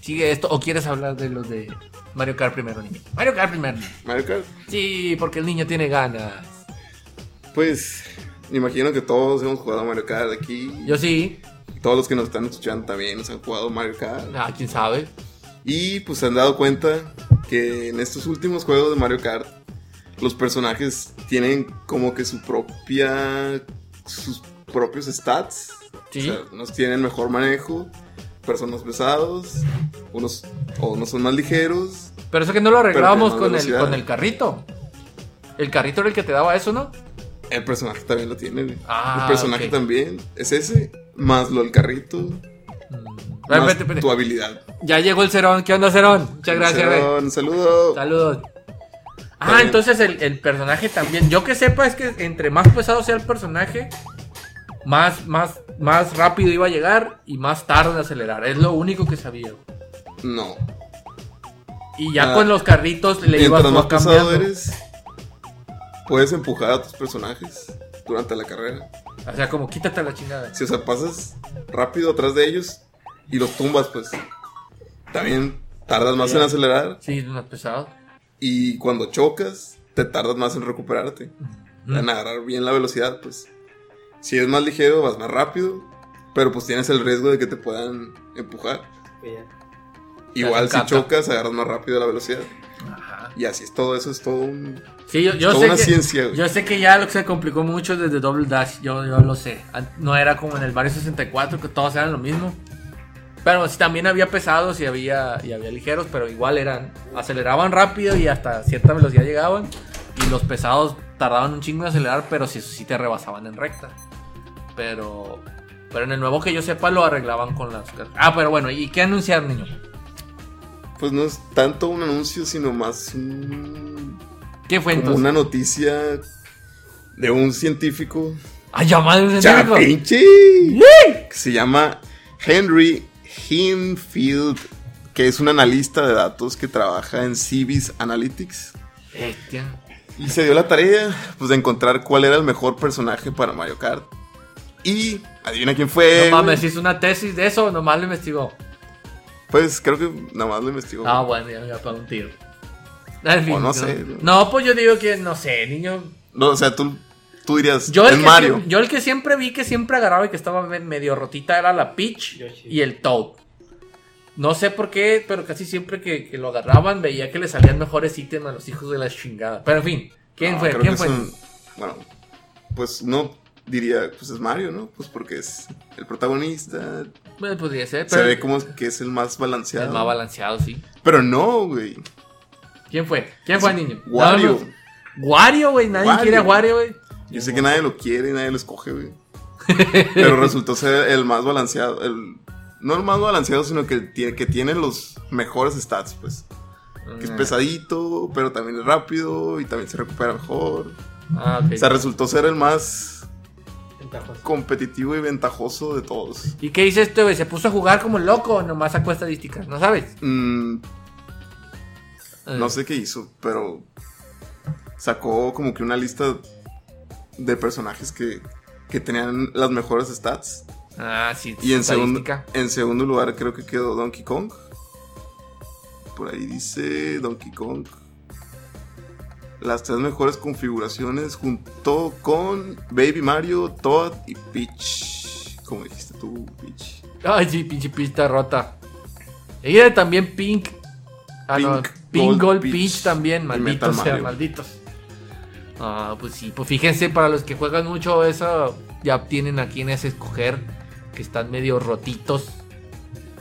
Sigue esto. ¿O quieres hablar de los de Mario Kart primero, niño? Mario Kart primero. niño. Mario Kart. Sí, porque el niño tiene ganas. Pues, me imagino que todos hemos jugado Mario Kart aquí. Yo sí. Todos los que nos están escuchando también nos han jugado Mario Kart. Ah, quién sabe. Y pues se han dado cuenta que en estos últimos juegos de Mario Kart, los personajes tienen como que su propia. sus propios stats. Sí. O sea, unos tienen mejor manejo, personas pesados, unos, o unos son más ligeros. Pero eso que no lo arreglábamos con el, con el carrito. El carrito era el que te daba eso, ¿no? El personaje también lo tiene, güey. Ah, el personaje también es ese, más lo del carrito, Ay, más tu habilidad. Ya llegó el Cerón. ¿Qué onda, Cerón? Muchas gracias, güey. Un saludo. Saludos. Ah, entonces el, el personaje también. Yo que sepa es que entre más pesado sea el personaje, más, más, más rápido iba a llegar y más tarde en acelerar. Es lo único que sabía. güey. No. Y ya Ah, con los carritos le Mientras tú más pesado cambiando. eres, puedes empujar a tus personajes durante la carrera. O sea, como quítate la chingada. Si, o sea, pasas rápido atrás de ellos y los tumbas, pues también tardas más en acelerar. Sí, es más pesado. Y cuando chocas, te tardas más en recuperarte. En agarrar bien la velocidad, pues. Si es más ligero, vas más rápido. Pero pues tienes el riesgo de que te puedan empujar. Igual si chocas, agarras más rápido la velocidad. Y así es todo eso, es todo un... Sí, yo, sé una que, ciencia, güey. Yo sé que ya lo que se complicó mucho desde Double Dash, yo, yo lo sé. An- No era como en el Mario 64 que todos eran lo mismo. Pero sí también había pesados y había, y había ligeros, pero igual eran. Aceleraban rápido y hasta cierta velocidad llegaban. Y los pesados tardaban un chingo en acelerar, pero sí, sí te rebasaban en recta. Pero. Pero en el nuevo que yo sepa lo arreglaban con las. Ah, pero bueno, ¿y qué anunciar, niño? Pues no es tanto un anuncio, sino más un- ¿Qué fue como entonces? una noticia de un científico ¡Ay, ya madre un científico! ¡Chapinchi! que se llama Henry Hinfield, que es un analista de datos que trabaja en Civis Analytics. Bestia. Y se dio la tarea pues, de encontrar cuál era el mejor personaje para Mario Kart. Y adivina quién fue. No mames, hizo una tesis de eso, nomás lo investigó. Pues creo que nada más lo investigó. Ah, bueno, ya me voy a pagar un tiro. En fin, O no sé. No, pues yo digo que, no sé, niño. No, o sea, tú, tú dirías, Yo el, que Mario. siem- yo el que siempre vi que siempre agarraba y que estaba me- medio rotita era la Peach Yoshi. y el Toad. No sé por qué, pero casi siempre que, que lo agarraban veía que le salían mejores ítems a los hijos de la chingada. Pero en fin, ¿quién No, fue? ¿Quién que fue? un- bueno, pues no diría, pues es Mario, ¿no? Pues porque es el protagonista. Bueno, podría ser, Se ve como que es el más balanceado. el más balanceado, sí. Pero no, güey. ¿Quién fue? ¿Quién fue el niño? Wario. No, no. Wario, güey. Nadie Wario. quiere a Wario, güey. Yo sé que nadie lo quiere, nadie lo escoge, güey. Pero resultó ser el más balanceado. El, no el más balanceado, sino que tiene, que tiene los mejores stats, pues. Que es pesadito, pero también es rápido y también se recupera mejor. Ah, ok. O sea, resultó ser el más Ventajoso. competitivo y ventajoso de todos. ¿Y qué dice este, güey? ¿Se puso a jugar como loco o nomás sacó estadísticas? ¿No sabes? Mm, Eh, no sé qué hizo, pero sacó como que una lista de personajes que, que tenían las mejores stats. Ah, sí. Y en segundo, en segundo lugar creo que quedó Donkey Kong. Por ahí dice Donkey Kong. Las tres mejores configuraciones junto con Baby Mario, Toad y Peach. Como dijiste tú, Peach. Ay, sí, pinche pista rota. Y también Pink. Ah, no. Pink, Gold, Gold Peach Peach, también. Malditos malditos. Ah, pues sí. Pues fíjense, para los que juegan mucho eso, ya tienen a quienes escoger. Que están medio rotitos.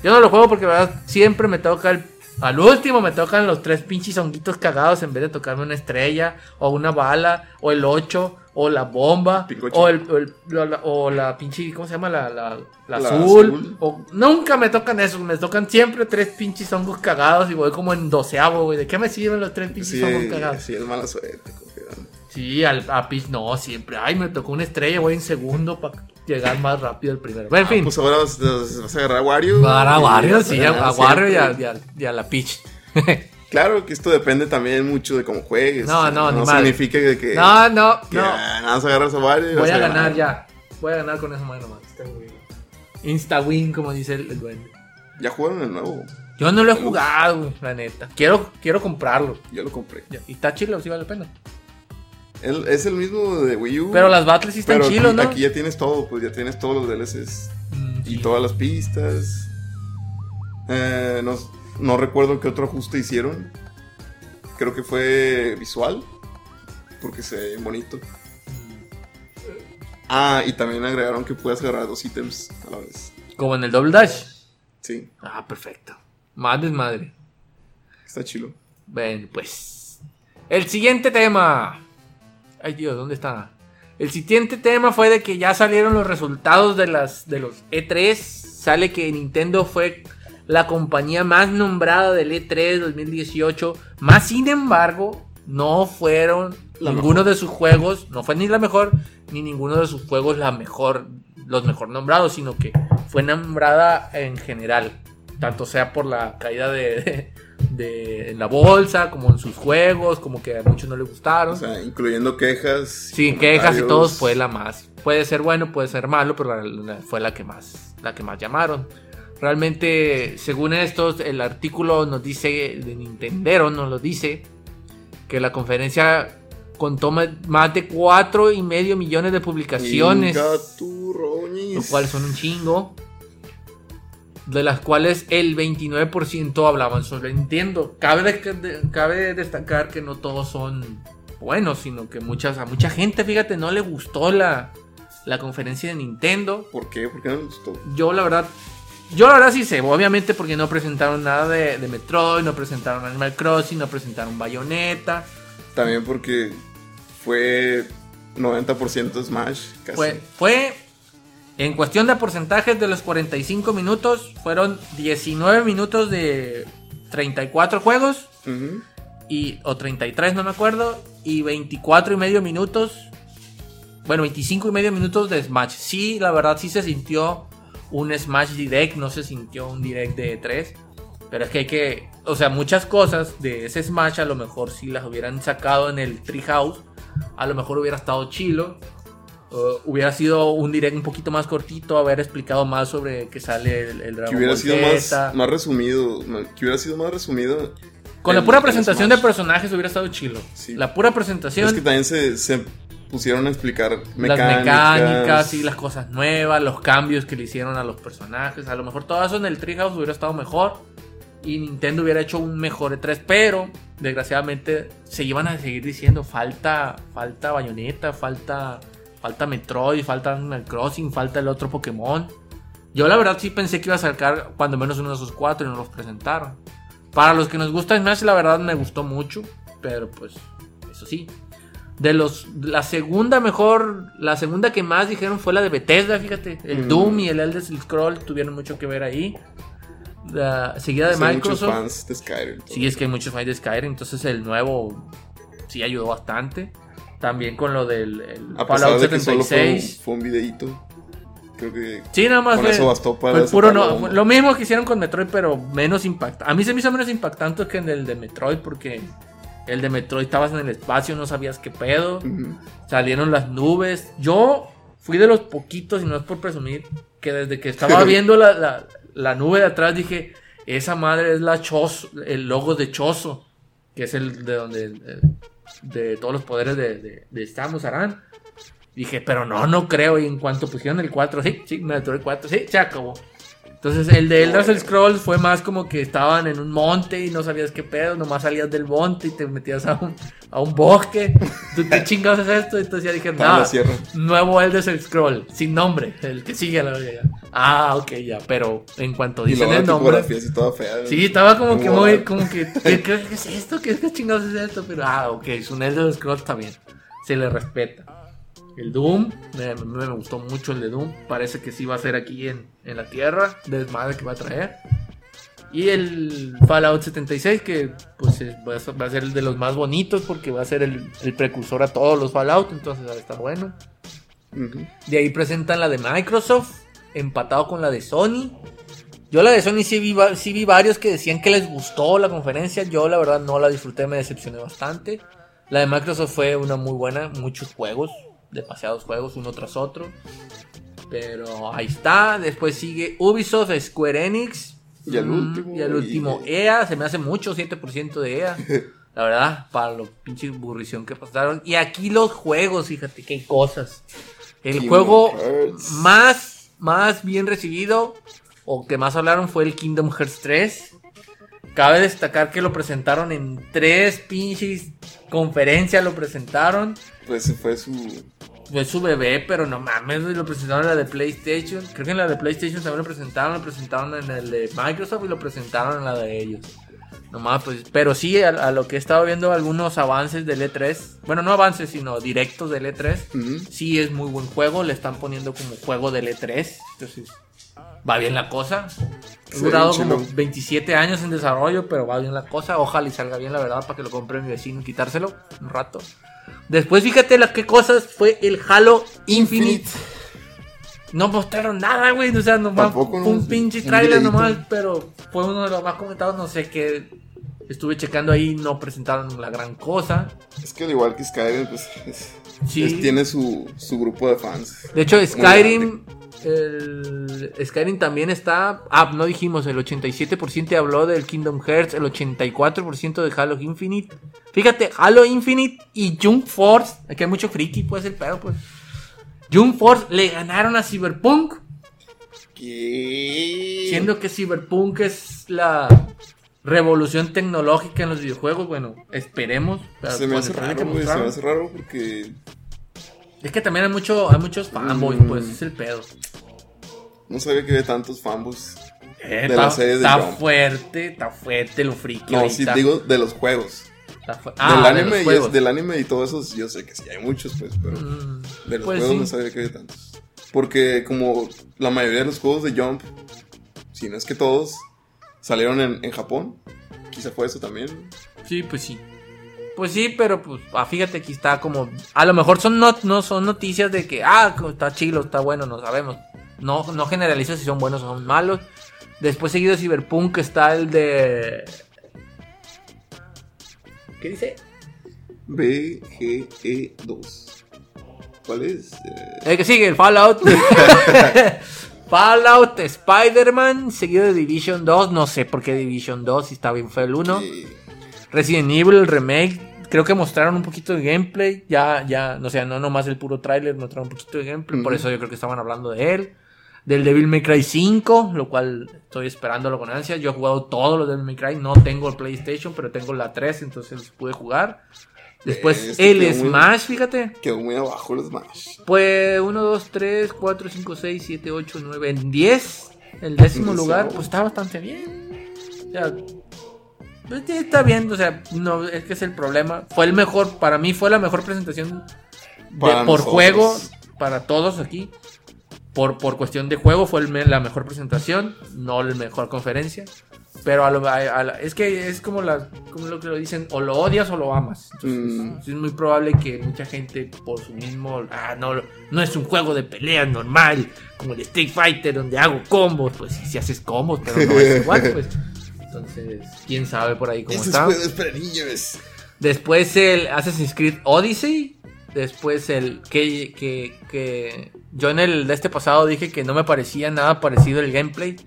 Yo no lo juego porque, la verdad, siempre me toca el. Al último me tocan los tres pinches honguitos cagados en vez de tocarme una estrella, o una bala, o el 8, o la bomba, o, el, o, el- o la, o la pinche, ¿cómo se llama? La, la, azul. azul. O, nunca me tocan eso, me tocan siempre tres pinches hongos cagados y voy como en doceavo, güey. ¿De qué me sirven los tres pinches Sí, hongos cagados? sí, es mala suerte. confiando. Sí, al, a no, siempre. Ay, me tocó una estrella, voy en segundo para llegar más rápido al primero. Bueno, en fin. Pues ahora vas, vas a agarrar a Wario. Para y- Wario, sí, a, a Ah, Wario y a, siempre. y a- y a la Peach. Claro que esto depende también mucho de cómo juegues. No, no, no madre. significa que, que, No, no, que, no. ah, nada más agarras a Wario. Voy a ganar ya. Voy a ganar con esa mano nomás. Insta win, como dice el, el duende. Ya jugaron el nuevo. Yo no lo he jugado, la neta. Quiero, quiero comprarlo. Yo lo compré. Y está chilo, sí vale la pena. El- es el mismo de Wii U. Pero las battles sí están chilos, aquí, ¿no? aquí ya tienes todo, pues ya tienes todos los DLCs. Mm, Y sí. todas las pistas. Eh, no, no recuerdo qué otro ajuste hicieron. Creo que fue visual. Porque se ve bonito. Ah, y también agregaron que puedes agarrar dos ítems a la vez. Como en el Double Dash. Sí, Ah, perfecto. Más desmadre. está chilo. Bueno, pues. El siguiente tema. Ay, Dios, ¿dónde está? El siguiente tema fue de que ya salieron los resultados de, las, de los E3. Sale que Nintendo fue la compañía más nombrada del E3 2018. Más sin embargo, no fueron La ninguno mejor. de sus juegos. No fue ni la mejor, ni ninguno de sus juegos la mejor, los mejor nombrados, sino que fue nombrada en general. Tanto sea por la caída de, de, en la bolsa, como en sus juegos, como que a muchos no les gustaron. O sea, incluyendo quejas. Sí, quejas y todos fue la más. Puede ser bueno, puede ser malo, pero la- la- fue la que más, la que más llamaron. Realmente, según estos, el artículo nos dice, de Nintendero nos lo dice, que la conferencia contó más de cuatro y medio millones de publicaciones, lo cual son un chingo. De las cuales el 29% hablaban sobre Nintendo. Cabe, cabe destacar que no todos son buenos, sino que muchas, a mucha gente, fíjate, no le gustó la, la conferencia de Nintendo. ¿Por qué? ¿Por qué no le gustó? Yo la verdad, yo la verdad sí sé, obviamente porque no presentaron nada de, de Metroid, no presentaron Animal Crossing, no presentaron Bayonetta. También porque fue 90% Smash. Casi. Fue, fue, en cuestión de porcentajes de los 45 minutos, fueron 19 minutos de 34 juegos, y, o 33, no me acuerdo, y 24 y medio minutos, bueno, 25 y medio minutos de Smash. Sí, la verdad sí se sintió un Smash Direct, no se sintió un Direct de 3. Pero es que hay que, o sea, muchas cosas de ese Smash a lo mejor si las hubieran sacado en el Treehouse, a lo mejor hubiera estado chilo. Uh, hubiera sido un direct un poquito más cortito, haber explicado más sobre que sale el, el Dragon Que hubiera Ball sido Z. más, más resumido. Que hubiera sido más resumido. Con la el- pura presentación de personajes hubiera estado chilo. Sí. La pura presentación, Es que también se, se pusieron a explicar las mecánicas. mecánicas y las cosas nuevas, los cambios que le hicieron a los personajes. A lo mejor todo eso en el Treehouse hubiera estado mejor. Y Nintendo hubiera hecho un mejor E3. Pero, desgraciadamente, se iban a seguir diciendo: falta, falta Bayonetta, falta, falta Metroid, falta Animal Crossing, falta el otro Pokémon. Yo, la verdad, sí pensé que iba a sacar cuando menos uno de esos cuatro y no los presentaron. Para los que nos gusta Smash, la verdad me gustó mucho. Pero pues, eso sí. De los, la segunda mejor, la segunda que más dijeron fue la de Bethesda, fíjate. El Mm. Doom y el Elder Scroll tuvieron mucho que ver ahí. La seguida de Sí, hay muchos Microsoft. fans de Skyrim. Sí, es que hay muchos fans de Skyrim, entonces el nuevo sí ayudó bastante. También con lo del el A pesar de que solo fue un, 76. fue un videíto. Creo que Sí, nada más con fue, eso bastó para fue puro no, lo mismo que hicieron con Metroid, pero menos impactante. A mí se me hizo menos impactante que en el de Metroid, porque el de Metroid estabas en el espacio, no sabías qué pedo. Salieron las nubes. Yo fui de los poquitos, y no es por presumir, que desde que estaba viendo la, la- la nube de atrás dije, esa madre es la Chozo, el logo de Chozo, que es el de donde de todos los poderes de, de, de Samus Aran. Dije, pero no, no creo. Y en cuanto pusieron el 4, sí, sí, Metroid 4, sí, se acabó. Entonces el de Elder Scrolls fue más como que estaban en un monte y no sabías qué pedo, nomás salías del monte y te metías a un, a un bosque. ¿Tú qué chingados es esto? Entonces ya dije, nada, nuevo Elder Scroll, sin nombre, el que sigue a la ya. Ah, ok, ya, pero en cuanto Y dicen luego el nombre... así toda fea. Sí, estaba como que muy, como que, ¿qué, qué- qué es esto? ¿Qué, qué chingados es esto? Pero, ah, ok, es un Elder Scrolls también. Se le respeta. El Doom, me, me- me gustó mucho el de Doom. Parece que sí va a ser aquí en, en la Tierra. Desmadre que va a traer. Y el Fallout 76, que pues es- va a ser- el de los más bonitos porque va a ser el, el precursor a todos los Fallout. Entonces va a estar bueno. De ahí presentan la de Microsoft, empatado con la de Sony. Yo la de Sony sí vi, sí vi varios que decían que les gustó la conferencia. Yo la verdad no la disfruté, me decepcioné bastante. La de Microsoft fue una muy buena, muchos juegos, demasiados juegos, uno tras otro. Pero ahí está. Después sigue Ubisoft, Square Enix. Y el Mm, último, Y el último y- EA. Se me hace mucho, 7% de EA. La verdad, para lo pinche burrición que pasaron. Y aquí los juegos, fíjate qué cosas. El Kingdom juego Hearts. más, más bien recibido o que más hablaron fue el Kingdom Hearts 3. Cabe destacar que lo presentaron en tres pinches conferencias, lo presentaron. Pues fue su. Fue su bebé, pero no mames, lo presentaron en la de PlayStation. Creo que en la de PlayStation también lo presentaron, lo presentaron en el de Microsoft y lo presentaron en la de ellos. Nomás, pues, pero sí, a, a lo que he estado viendo algunos avances del E3, bueno, no avances, sino directos del E3, Ujú. sí es muy buen juego, le están poniendo como juego del E3, entonces va bien la cosa. Ha durado como 27 años en desarrollo, pero va bien la cosa. Ojalá y salga bien, la verdad, para que lo compre mi vecino y quitárselo un rato. Después, fíjate las que cosas fue el Halo Infinite. No mostraron nada, güey. O sea, nomás Tampoco, ¿no? un pinche trailer nomás, pero fue uno de los más comentados. No sé qué. Estuve checando ahí, no presentaron la gran cosa. Es que al igual que Skyrim, pues. es- Sí. es- tiene su, su grupo de fans. De hecho, Skyrim. El Skyrim también está. Ah, no dijimos, el 87% habló del Kingdom Hearts, el 84% de Halo Infinite. Fíjate, Halo Infinite y Jump Force. Aquí hay mucho friki, pues el pedo, pues. Jump Force le ganaron a Cyberpunk. ¿Qué? Siendo que Cyberpunk es la revolución tecnológica en los videojuegos. Bueno, esperemos. Se me hace raro, güey. Se me hace raro porque. Es que también hay, mucho, hay muchos fanboys, Mm. pues es el pedo. No sabía que había tantos fanboys. Eh, De la serie de está fuerte, está fuerte lo friki. No, ahorita. sí, digo de los juegos. Del, Ah, de anime y es- del anime y todo eso, yo sé que sí hay muchos, pues, pero Mm, de los pues juegos sí. no sabía que había tantos. Porque como la mayoría de los juegos de Jump, si no es que todos, salieron en, en Japón, quizá fue eso también. Sí, pues sí. Pues sí, pero pues ah, fíjate aquí está como a lo mejor son no, no son noticias de que ah, está chilo, está bueno, no sabemos. No no generalizo si son buenos o son malos. Después seguido de Cyberpunk está el de ¿Qué dice? BGE2. ¿Cuál es? Eh, El que sigue, el Fallout. Fallout, Spider-Man, seguido de Division 2. No sé por qué Division 2, si está bien fue el 1. eh, Resident Evil, el remake. Creo que mostraron un poquito de gameplay. Ya, ya, no sé, no nomás el puro tráiler, mostraron un poquito de gameplay. Por eso yo creo que estaban hablando de él. Del Devil May Cry 5, lo cual estoy esperándolo con ansia. Yo he jugado todos los Devil May Cry. No tengo el PlayStation, pero tengo la 3, entonces los pude jugar. Después Este el quedó muy- Smash, fíjate. quedó muy abajo el Smash. Pues 1, 2, 3, 4, 5, 6, 7, 8, 9, en 10. El décimo Décimo. lugar, pues está bastante bien. O sea, Pues sí, está bien, o sea, no, es que es el problema. Fue el mejor, para mí fue la mejor presentación de- por nosotros. juego para todos aquí. Por, por cuestión de juego fue el la mejor presentación, no la mejor conferencia. Pero a lo- a- a la- es que es como, la, como lo que lo dicen, o lo odias o lo amas. Entonces, Mm. Es muy probable que mucha gente por su mismo, ah, no, no es un juego de pelea normal, como el Street Fighter donde hago combos. Pues sí, si haces combos, pero no es igual, pues. Entonces, quién sabe por ahí cómo está. para niños. Después el Assassin's Creed Odyssey. Después el que, que, que yo en el de este pasado dije que no me parecía nada parecido el gameplay.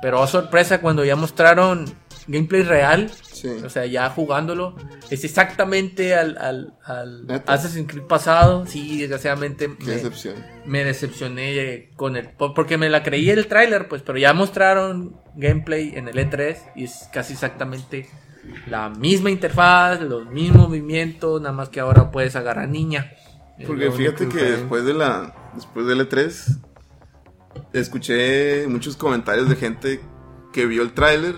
Pero oh, sorpresa cuando ya mostraron gameplay real. Sí. O sea, ya jugándolo. Es exactamente al, al, al. Assassin's Creed pasado. Sí, desgraciadamente Qué me, decepción. me decepcioné con el... por- Porque me la creí el tráiler, pues. Pero ya mostraron gameplay en el E3. Y es casi exactamente la misma interfaz, los mismos movimientos, nada más que ahora puedes agarrar niña. Es Porque fíjate que después de la después del E3 escuché muchos comentarios de gente que vio el tráiler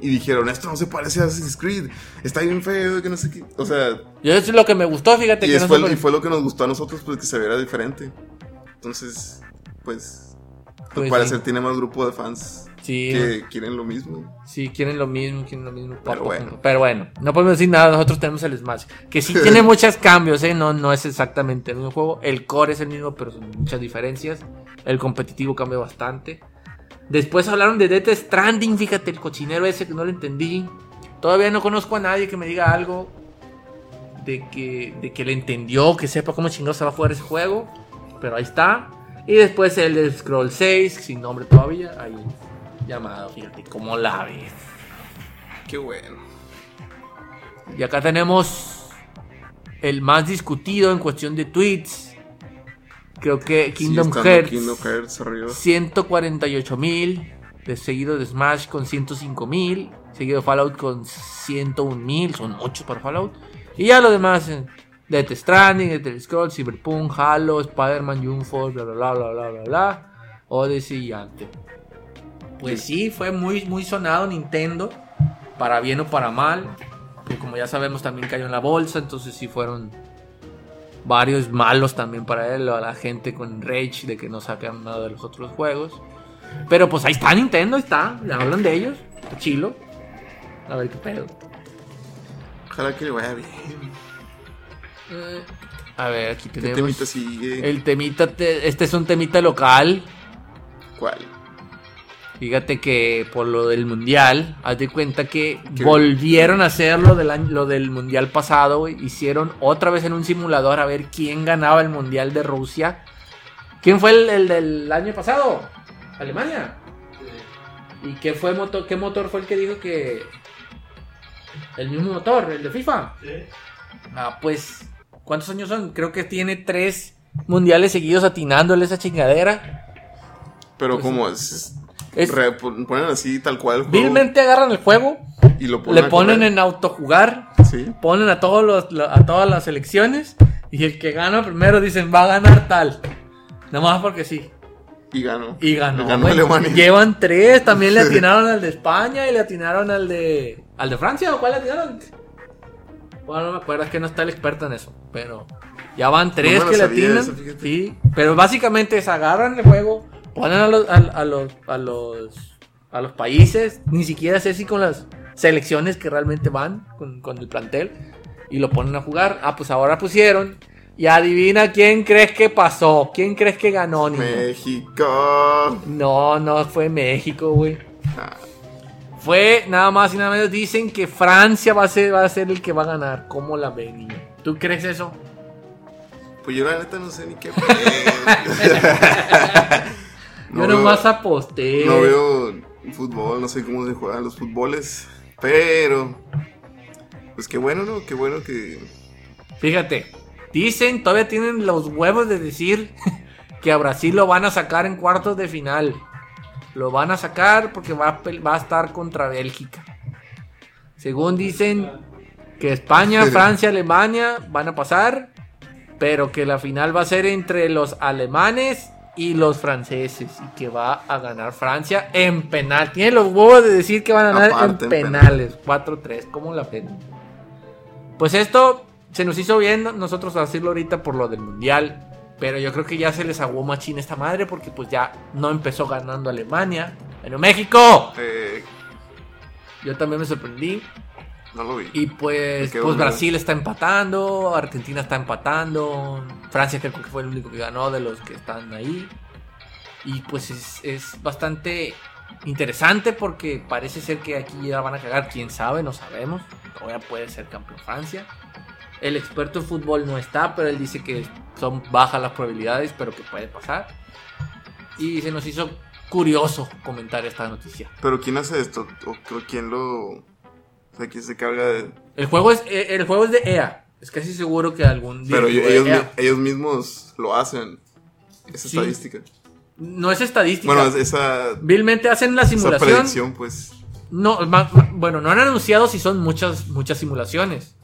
y dijeron, "Esto no se parece a Assassin's Creed, está bien feo, que no sé qué." O sea, Yo eso es lo que me gustó, fíjate y, que es- no fue, y fue lo que nos gustó a nosotros pues que se viera diferente. Entonces, pues Pues parecer sí. tiene más grupo de fans Sí, que quieren lo mismo. sí, quieren lo mismo, quieren lo mismo. Pero bueno. Pero bueno, no podemos decir nada, nosotros tenemos el Smash. Que sí tiene muchos cambios, ¿eh? No, no es exactamente el mismo juego. El core es el mismo, pero son muchas diferencias. El competitivo cambia bastante. Después hablaron de Death Stranding, fíjate, el cochinero ese que no lo entendí. Todavía no conozco a nadie que me diga algo de que, de que le entendió, que sepa cómo chingados se va a jugar ese juego. Pero ahí está. Y después el de Scroll 6, sin nombre todavía. Ahí llamado, fíjate, cómo la ves. Qué bueno. Y acá tenemos el más discutido en cuestión de tweets. Creo que Kingdom Sí, Hearts. Kingdom Hearts arriba. 148 mil. Seguido de Smash con 105 mil. Seguido de Fallout con 101 mil. Son 8 para Fallout. Y ya lo demás. eh, Death Stranding, Death Scroll, Cyberpunk, Halo, Spider-Man, Jungfall, bla bla bla bla bla bla bla. Odyssey y Anthem. Pues sí, fue muy, muy sonado Nintendo. Para bien o para mal. Porque como ya sabemos también cayó en la bolsa. Entonces sí fueron varios malos también para él. A la gente con Rage de que no sacan nada de los otros juegos. Pero pues ahí está Nintendo, ahí está. Le hablan de ellos. Está chilo. A ver qué pedo. Ojalá que le vaya bien. Eh, A ver, aquí ¿Qué tenemos. temita sigue? El temita, te- este es un temita local. ¿Cuál? Fíjate que por lo del mundial, haz de cuenta que ¿Qué? volvieron a hacer lo del, año- lo del mundial pasado. Hicieron otra vez en un simulador a ver quién ganaba el mundial de Rusia. ¿Quién fue el, el del año pasado? Alemania. ¿Y qué fue motor, qué motor fue el que dijo que el mismo motor, el de FIFA? Ah, pues ¿cuántos años son? Creo que tiene tres mundiales seguidos atinándole esa chingadera. Pero Pues, como es, Es re- pon- ponen así tal cual el juego vilmente agarran el juego, y lo ponen le ponen en autojugar, Sí. ponen a todos los, a todas las selecciones y el que gana primero dicen va a ganar tal. Nada más porque sí. Y ganó. Y ganó. Llevan tres, también le atinaron al de España y le atinaron al de. ¿Al de Francia o cuál le atinaron? Bueno, no me acuerdo, es que no está el experto en eso. Pero ya van tres No que le atinan. sí, pero básicamente es agarran el juego, ponen a los, a, a los, a los, a los países, ni siquiera sé si con las selecciones que realmente van, con, con el plantel, y lo ponen a jugar. Ah, pues ahora pusieron. Y adivina quién crees que pasó, quién crees que ganó, niño? México. No, no fue México, güey. Ah, Fue nada más y nada menos. Dicen que Francia va a ser, va a ser el que va a ganar. ¿Cómo la ven, niño? ¿Tú crees eso? pues yo la neta no sé ni qué. Yo nomás aposté. no veo fútbol, no sé cómo se juegan los fútboles. Pero. Pues qué bueno, ¿no? Qué bueno que. Fíjate, dicen, todavía tienen los huevos de decir que a Brasil lo van a sacar en cuartos de final. Lo van a sacar porque va a, pel- va a estar contra Bélgica. Según dicen que España, Francia, Alemania van a pasar, pero que la final va a ser entre los alemanes y los franceses y que va a ganar Francia en penal. Tiene los huevos de decir que van a ganar Aparte, en en penales. 4-3, ¿cómo la ven? Pues esto se nos hizo bien nosotros decirlo ahorita por lo del mundial. Pero yo creo que ya se les aguó machín esta madre porque pues ya no empezó ganando Alemania. Pero México. Eh, Yo también me sorprendí. No lo vi. Y pues, pues. Brasil está empatando, Argentina está empatando, Francia creo que fue el único que ganó de los que están ahí. Y pues es, es bastante interesante porque parece ser que aquí ya van a cagar, quién sabe, no sabemos. Todavía puede ser campeón Francia. El experto en fútbol no está, pero él dice que son bajas las probabilidades, pero que puede pasar. Y se nos hizo curioso comentar esta noticia. Pero ¿quién hace esto? ¿O quién lo... O sea, quién se carga de... El juego es, eh, el juego es de EA. Es casi seguro que algún día. Pero de ellos, EA. mi- ellos mismos lo hacen. Esa Sí. estadística. No es estadística. Bueno, es- esa, Vilmente hacen la esa simulación. predicción, pues... No, ma- ma- bueno, no han anunciado si son muchas, muchas simulaciones.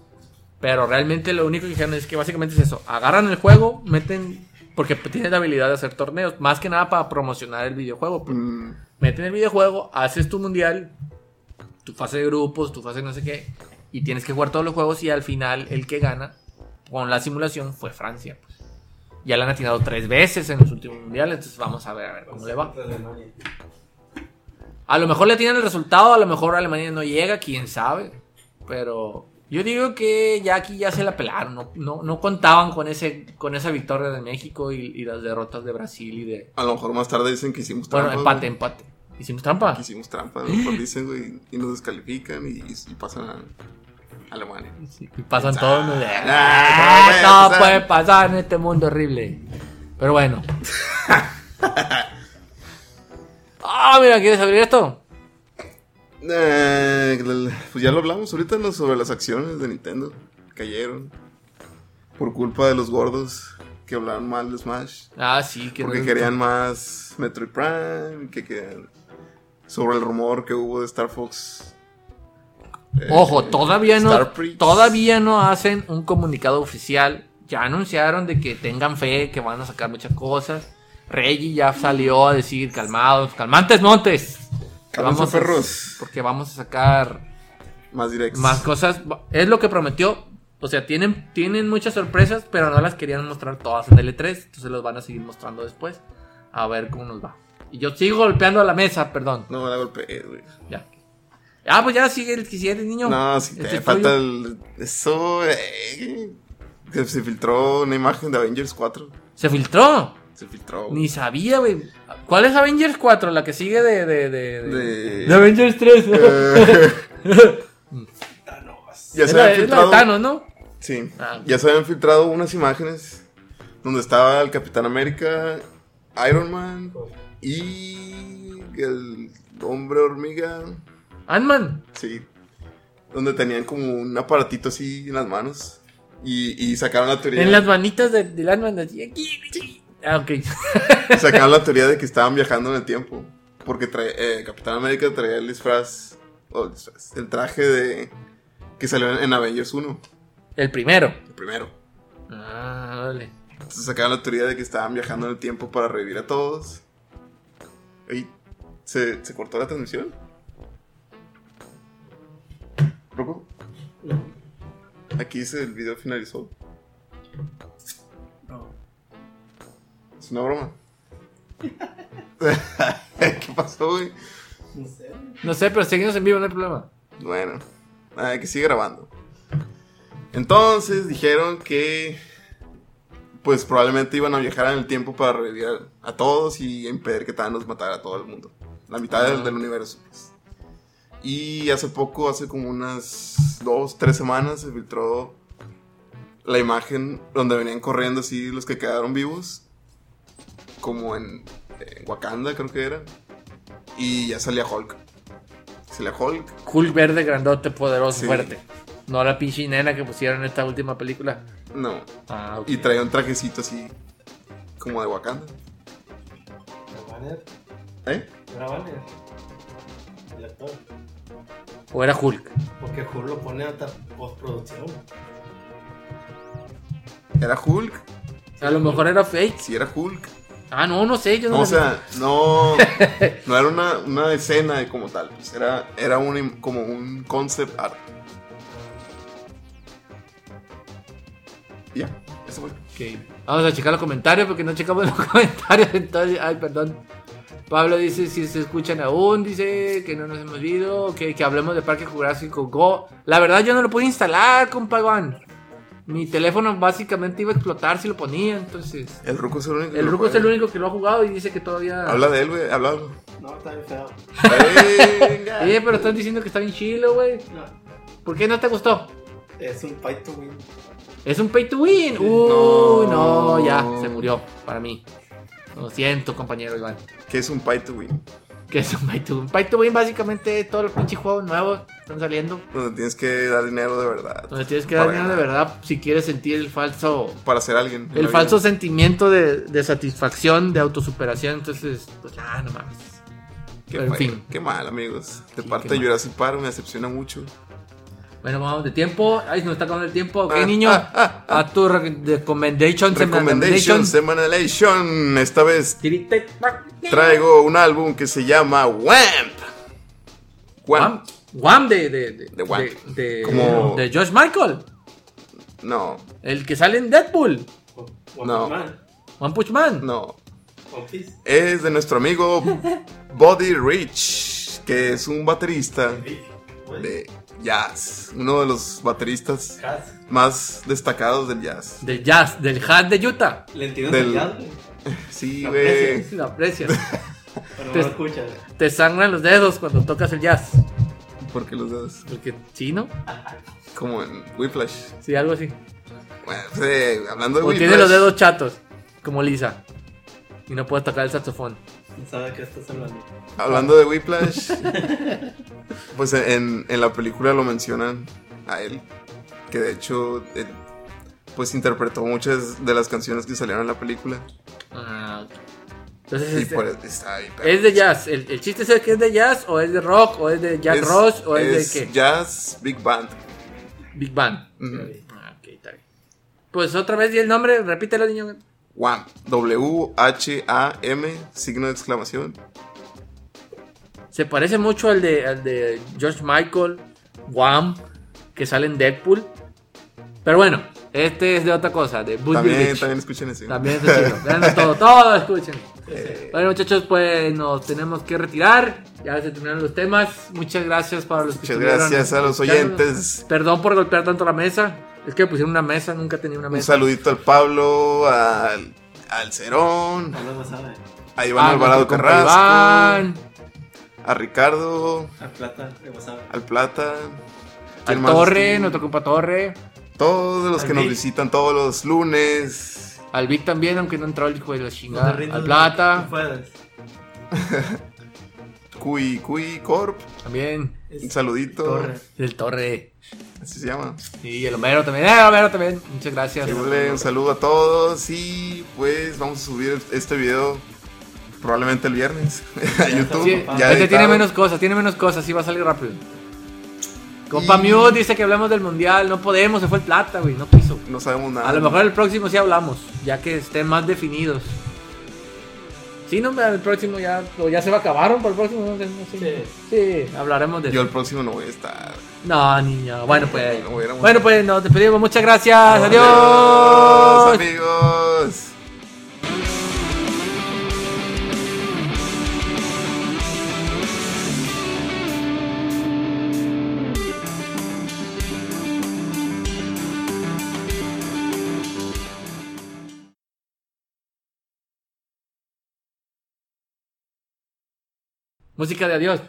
Pero realmente lo único que dijeron es que básicamente es eso. Agarran el juego, meten. Porque tienen la habilidad de hacer torneos. Más que nada para promocionar el videojuego. pues. mm, Meten el videojuego, haces tu mundial, tu fase de grupos, tu fase no sé qué. Y tienes que jugar todos los juegos. Y al final, el que gana con la simulación fue Francia. pues. Ya la han atinado tres veces en los últimos mundiales. Entonces vamos a ver, a ver cómo le va. A lo mejor le tienen el resultado, a lo mejor Alemania no llega, quién sabe. Pero yo digo que ya aquí ya se la pelaron. No, no, no contaban con ese con esa victoria de México y, y las derrotas de Brasil y de. a lo mejor más tarde dicen que hicimos Bueno, empate, empate. Hicimos trampa. Hicimos trampa. Mejor dicen, güey, y nos descalifican y, y pasan a Alemania. Sí, y pasan todos. ¿no? Ah, Ah, no no puede pasar en este mundo horrible. Pero bueno. Ah, mira, ¿quieres abrir esto? Eh, pues ya lo hablamos ahorita ¿no? sobre las acciones de Nintendo. Cayeron. Por culpa de los gordos que hablaban mal de Smash. Ah, sí, que Porque no- querían más Metroid Prime. Que querían. Sobre el rumor que hubo de Star Fox. eh, Ojo, todavía no, todavía no hacen un comunicado oficial. Ya anunciaron de que tengan fe, que van a sacar muchas cosas. Reggie ya salió a decir, calmados, calmantes montes. Vamos a- perros. porque vamos a sacar Más directos. más cosas. Es lo que prometió. O sea, tienen, tienen muchas sorpresas, pero no las querían mostrar todas en L3. Entonces los van a seguir mostrando después. A ver cómo nos va. Y yo sigo golpeando a la mesa, perdón. No me la golpeé, güey. Ya. Ah, pues ya sigue el siguiente niño. No, si te Este es falta el. Eso, eh, que Se filtró una imagen de Avengers 4. Se filtró. Se filtró. güey. Ni sabía, güey. ¿Cuál es Avengers 4? La que sigue de. de, de, De- de Avengers 3. Eh, ya es, se la, habían de filtrado. Thanos, ¿no? Sí. Ah. Ya se habían filtrado unas imágenes donde estaba el Capitán América, Iron Man y el hombre hormiga. Ant-Man. Sí. Donde tenían como un aparatito así en las manos. Y, y sacaron la teoría. En las manitas de- del Ant-Man. así, aquí, aquí. Ah, ok. Sacaron la teoría de que estaban viajando en el tiempo. Porque trae, eh, Capitán América traía el disfraz, o el disfraz, el traje de que salió en, en Avengers 1, El primero. el primero. Ah, vale. Entonces sacaron la teoría de que estaban viajando en el tiempo para revivir a todos. Se, se cortó la transmisión. ¿Loco? Aquí dice el video finalizó. Es una broma. ¿Qué pasó, güey? No sé. No sé, pero seguimos en vivo, no hay problema. Bueno, nada, que sigue grabando. Entonces dijeron que pues probablemente iban a viajar en el tiempo para revivir a, a todos y impedir que Thanos matara a todo el mundo. La mitad del, del universo. pues. Y hace poco, hace como unas dos, tres semanas, se filtró la imagen donde venían corriendo así los que quedaron vivos. Como en, en Wakanda, creo que era. Y ya salía Hulk. Salía Hulk. Hulk verde, grandote, poderoso, Sí. fuerte. No la pinche nena que pusieron en esta última película. No. Ah, okay. Y traía un trajecito así, como de Wakanda. ¿Era Banner? ¿Eh? ¿Era Banner? ¿El actor? ¿O era Hulk? Porque Hulk lo pone hasta postproducción. ¿Era Hulk? A lo mejor era fake. Si sí, era Hulk. Ah, no, no sé, yo no, O sea, no, no era una, una escena como tal, pues era, era un, como un concept art. Y ya, eso fue. Okay. Vamos a checar los comentarios porque no checamos los comentarios. Entonces, ay, perdón. Pablo dice si se escuchan aún, dice que no nos hemos ido, que, que hablemos de Parque Jurásico Go. La verdad yo no lo pude instalar, compa Juan. Mi teléfono básicamente iba a explotar si lo ponía, entonces. El Ruco es el único. El Ruco es el único que lo ha jugado y dice que todavía. Habla de él, güey, habla. No, está bien feo. sí, eh, pero están diciendo que está bien chilo, güey. No. ¿Por qué no te gustó? Es un fight to win. Es un pay to win. Uy, no. ya, se murió para mí. Lo siento, compañero Iván. ¿Qué es un pay to win? que es un pay to win. Pay to win básicamente todos los pinches juegos nuevos están saliendo. Donde tienes que dar dinero de verdad. Donde tienes que dar dinero de verdad si quieres sentir el falso... Para ser alguien. El falso sentimiento de, satisfacción, de autosuperación. Entonces, pues nada, no mames. Qué Pero, mal, en fin. Qué mal, amigos. De parte de Jurassic Park me decepciona mucho. Bueno, vamos de tiempo. Ay, nos está acabando el tiempo. Ah, ok, niño. Ah, ah, ah, a tu recommendation. Recommendation, semanalation. Esta vez traigo un álbum que se llama Wamp. Wamp. Wamp de, de, de, de, Wamp. de, Como... de George Michael. No. El que sale en Deadpool. One no. Pushman. One Punch Man. No. Es de nuestro amigo Body Rich, que es un baterista de jazz, uno de los bateristas más destacados del jazz. Del jazz, del jazz de Utah. ¿Le entiendes del... jazz, güey? Sí, güey. Lo aprecias. Pero te, lo escuchas. Te sangran los dedos cuando tocas el jazz. ¿Por qué los dedos? Porque sí, ¿no? Como en Whiplash. Sí, algo así. Bueno, pues, eh, hablando de o tiene los dedos chatos, como Lisa. Y no puede tocar el saxofón sabe qué estás hablando. Hablando de Whiplash, pues en, en, la película lo mencionan a él, que de hecho pues interpretó muchas de las canciones que salieron en la película. Ah, entonces es, este, es, de jazz. El, chiste es que es de jazz o es de rock o es de jazz es, rock o es, de qué. Jazz Big Band. Big Band. Mm okay, está bien. Pues otra vez di el nombre, repítelo, niño. Wham. W-H-A-M, signo de exclamación. Se parece mucho al de, al de George Michael, Wham, que sale en Deadpool. Pero bueno, este es de otra cosa, de Bush También, también escuchen eso. También escuchen todo, todo escuchen. Eh. Bueno, muchachos, pues nos tenemos que retirar. Ya se terminaron los temas. Muchas gracias para los Muchas gracias a los oyentes. Perdón por golpear tanto la mesa. Es que me pusieron una mesa, nunca tenía una mesa. Un saludito al Pablo, al, al Cerón, a Iván ah, Alvarado Carrasco, Iván. a Ricardo, al Plata, al Plata, al Torre, nuestro compa Torre, todos los que nos visitan todos los lunes, al Vic también, aunque no entró el hijo de la chingada, al Plata, Cuy, Cuy Corp, también, un saludito. El torre. Así se llama. Y el Homero también. Eh, Homero también. Muchas gracias. Un saludo a todos. Y pues vamos a subir este video probablemente el viernes a YouTube. Este tiene menos cosas, tiene menos cosas. Sí, va a salir rápido. Compa y... Dice que hablamos del mundial. No podemos, se fue el plata, güey. No quiso. No sabemos nada. A lo mejor el próximo sí hablamos, ya que estén más definidos. Sí, no, el próximo ya, ya se va acabaron para el próximo. No, sí, sí. sí, hablaremos de Yo el próximo no voy a estar. No, niño. Bueno, pues. Bueno, pues nos despedimos. Muchas gracias. Adiós amigos. Música de adiós.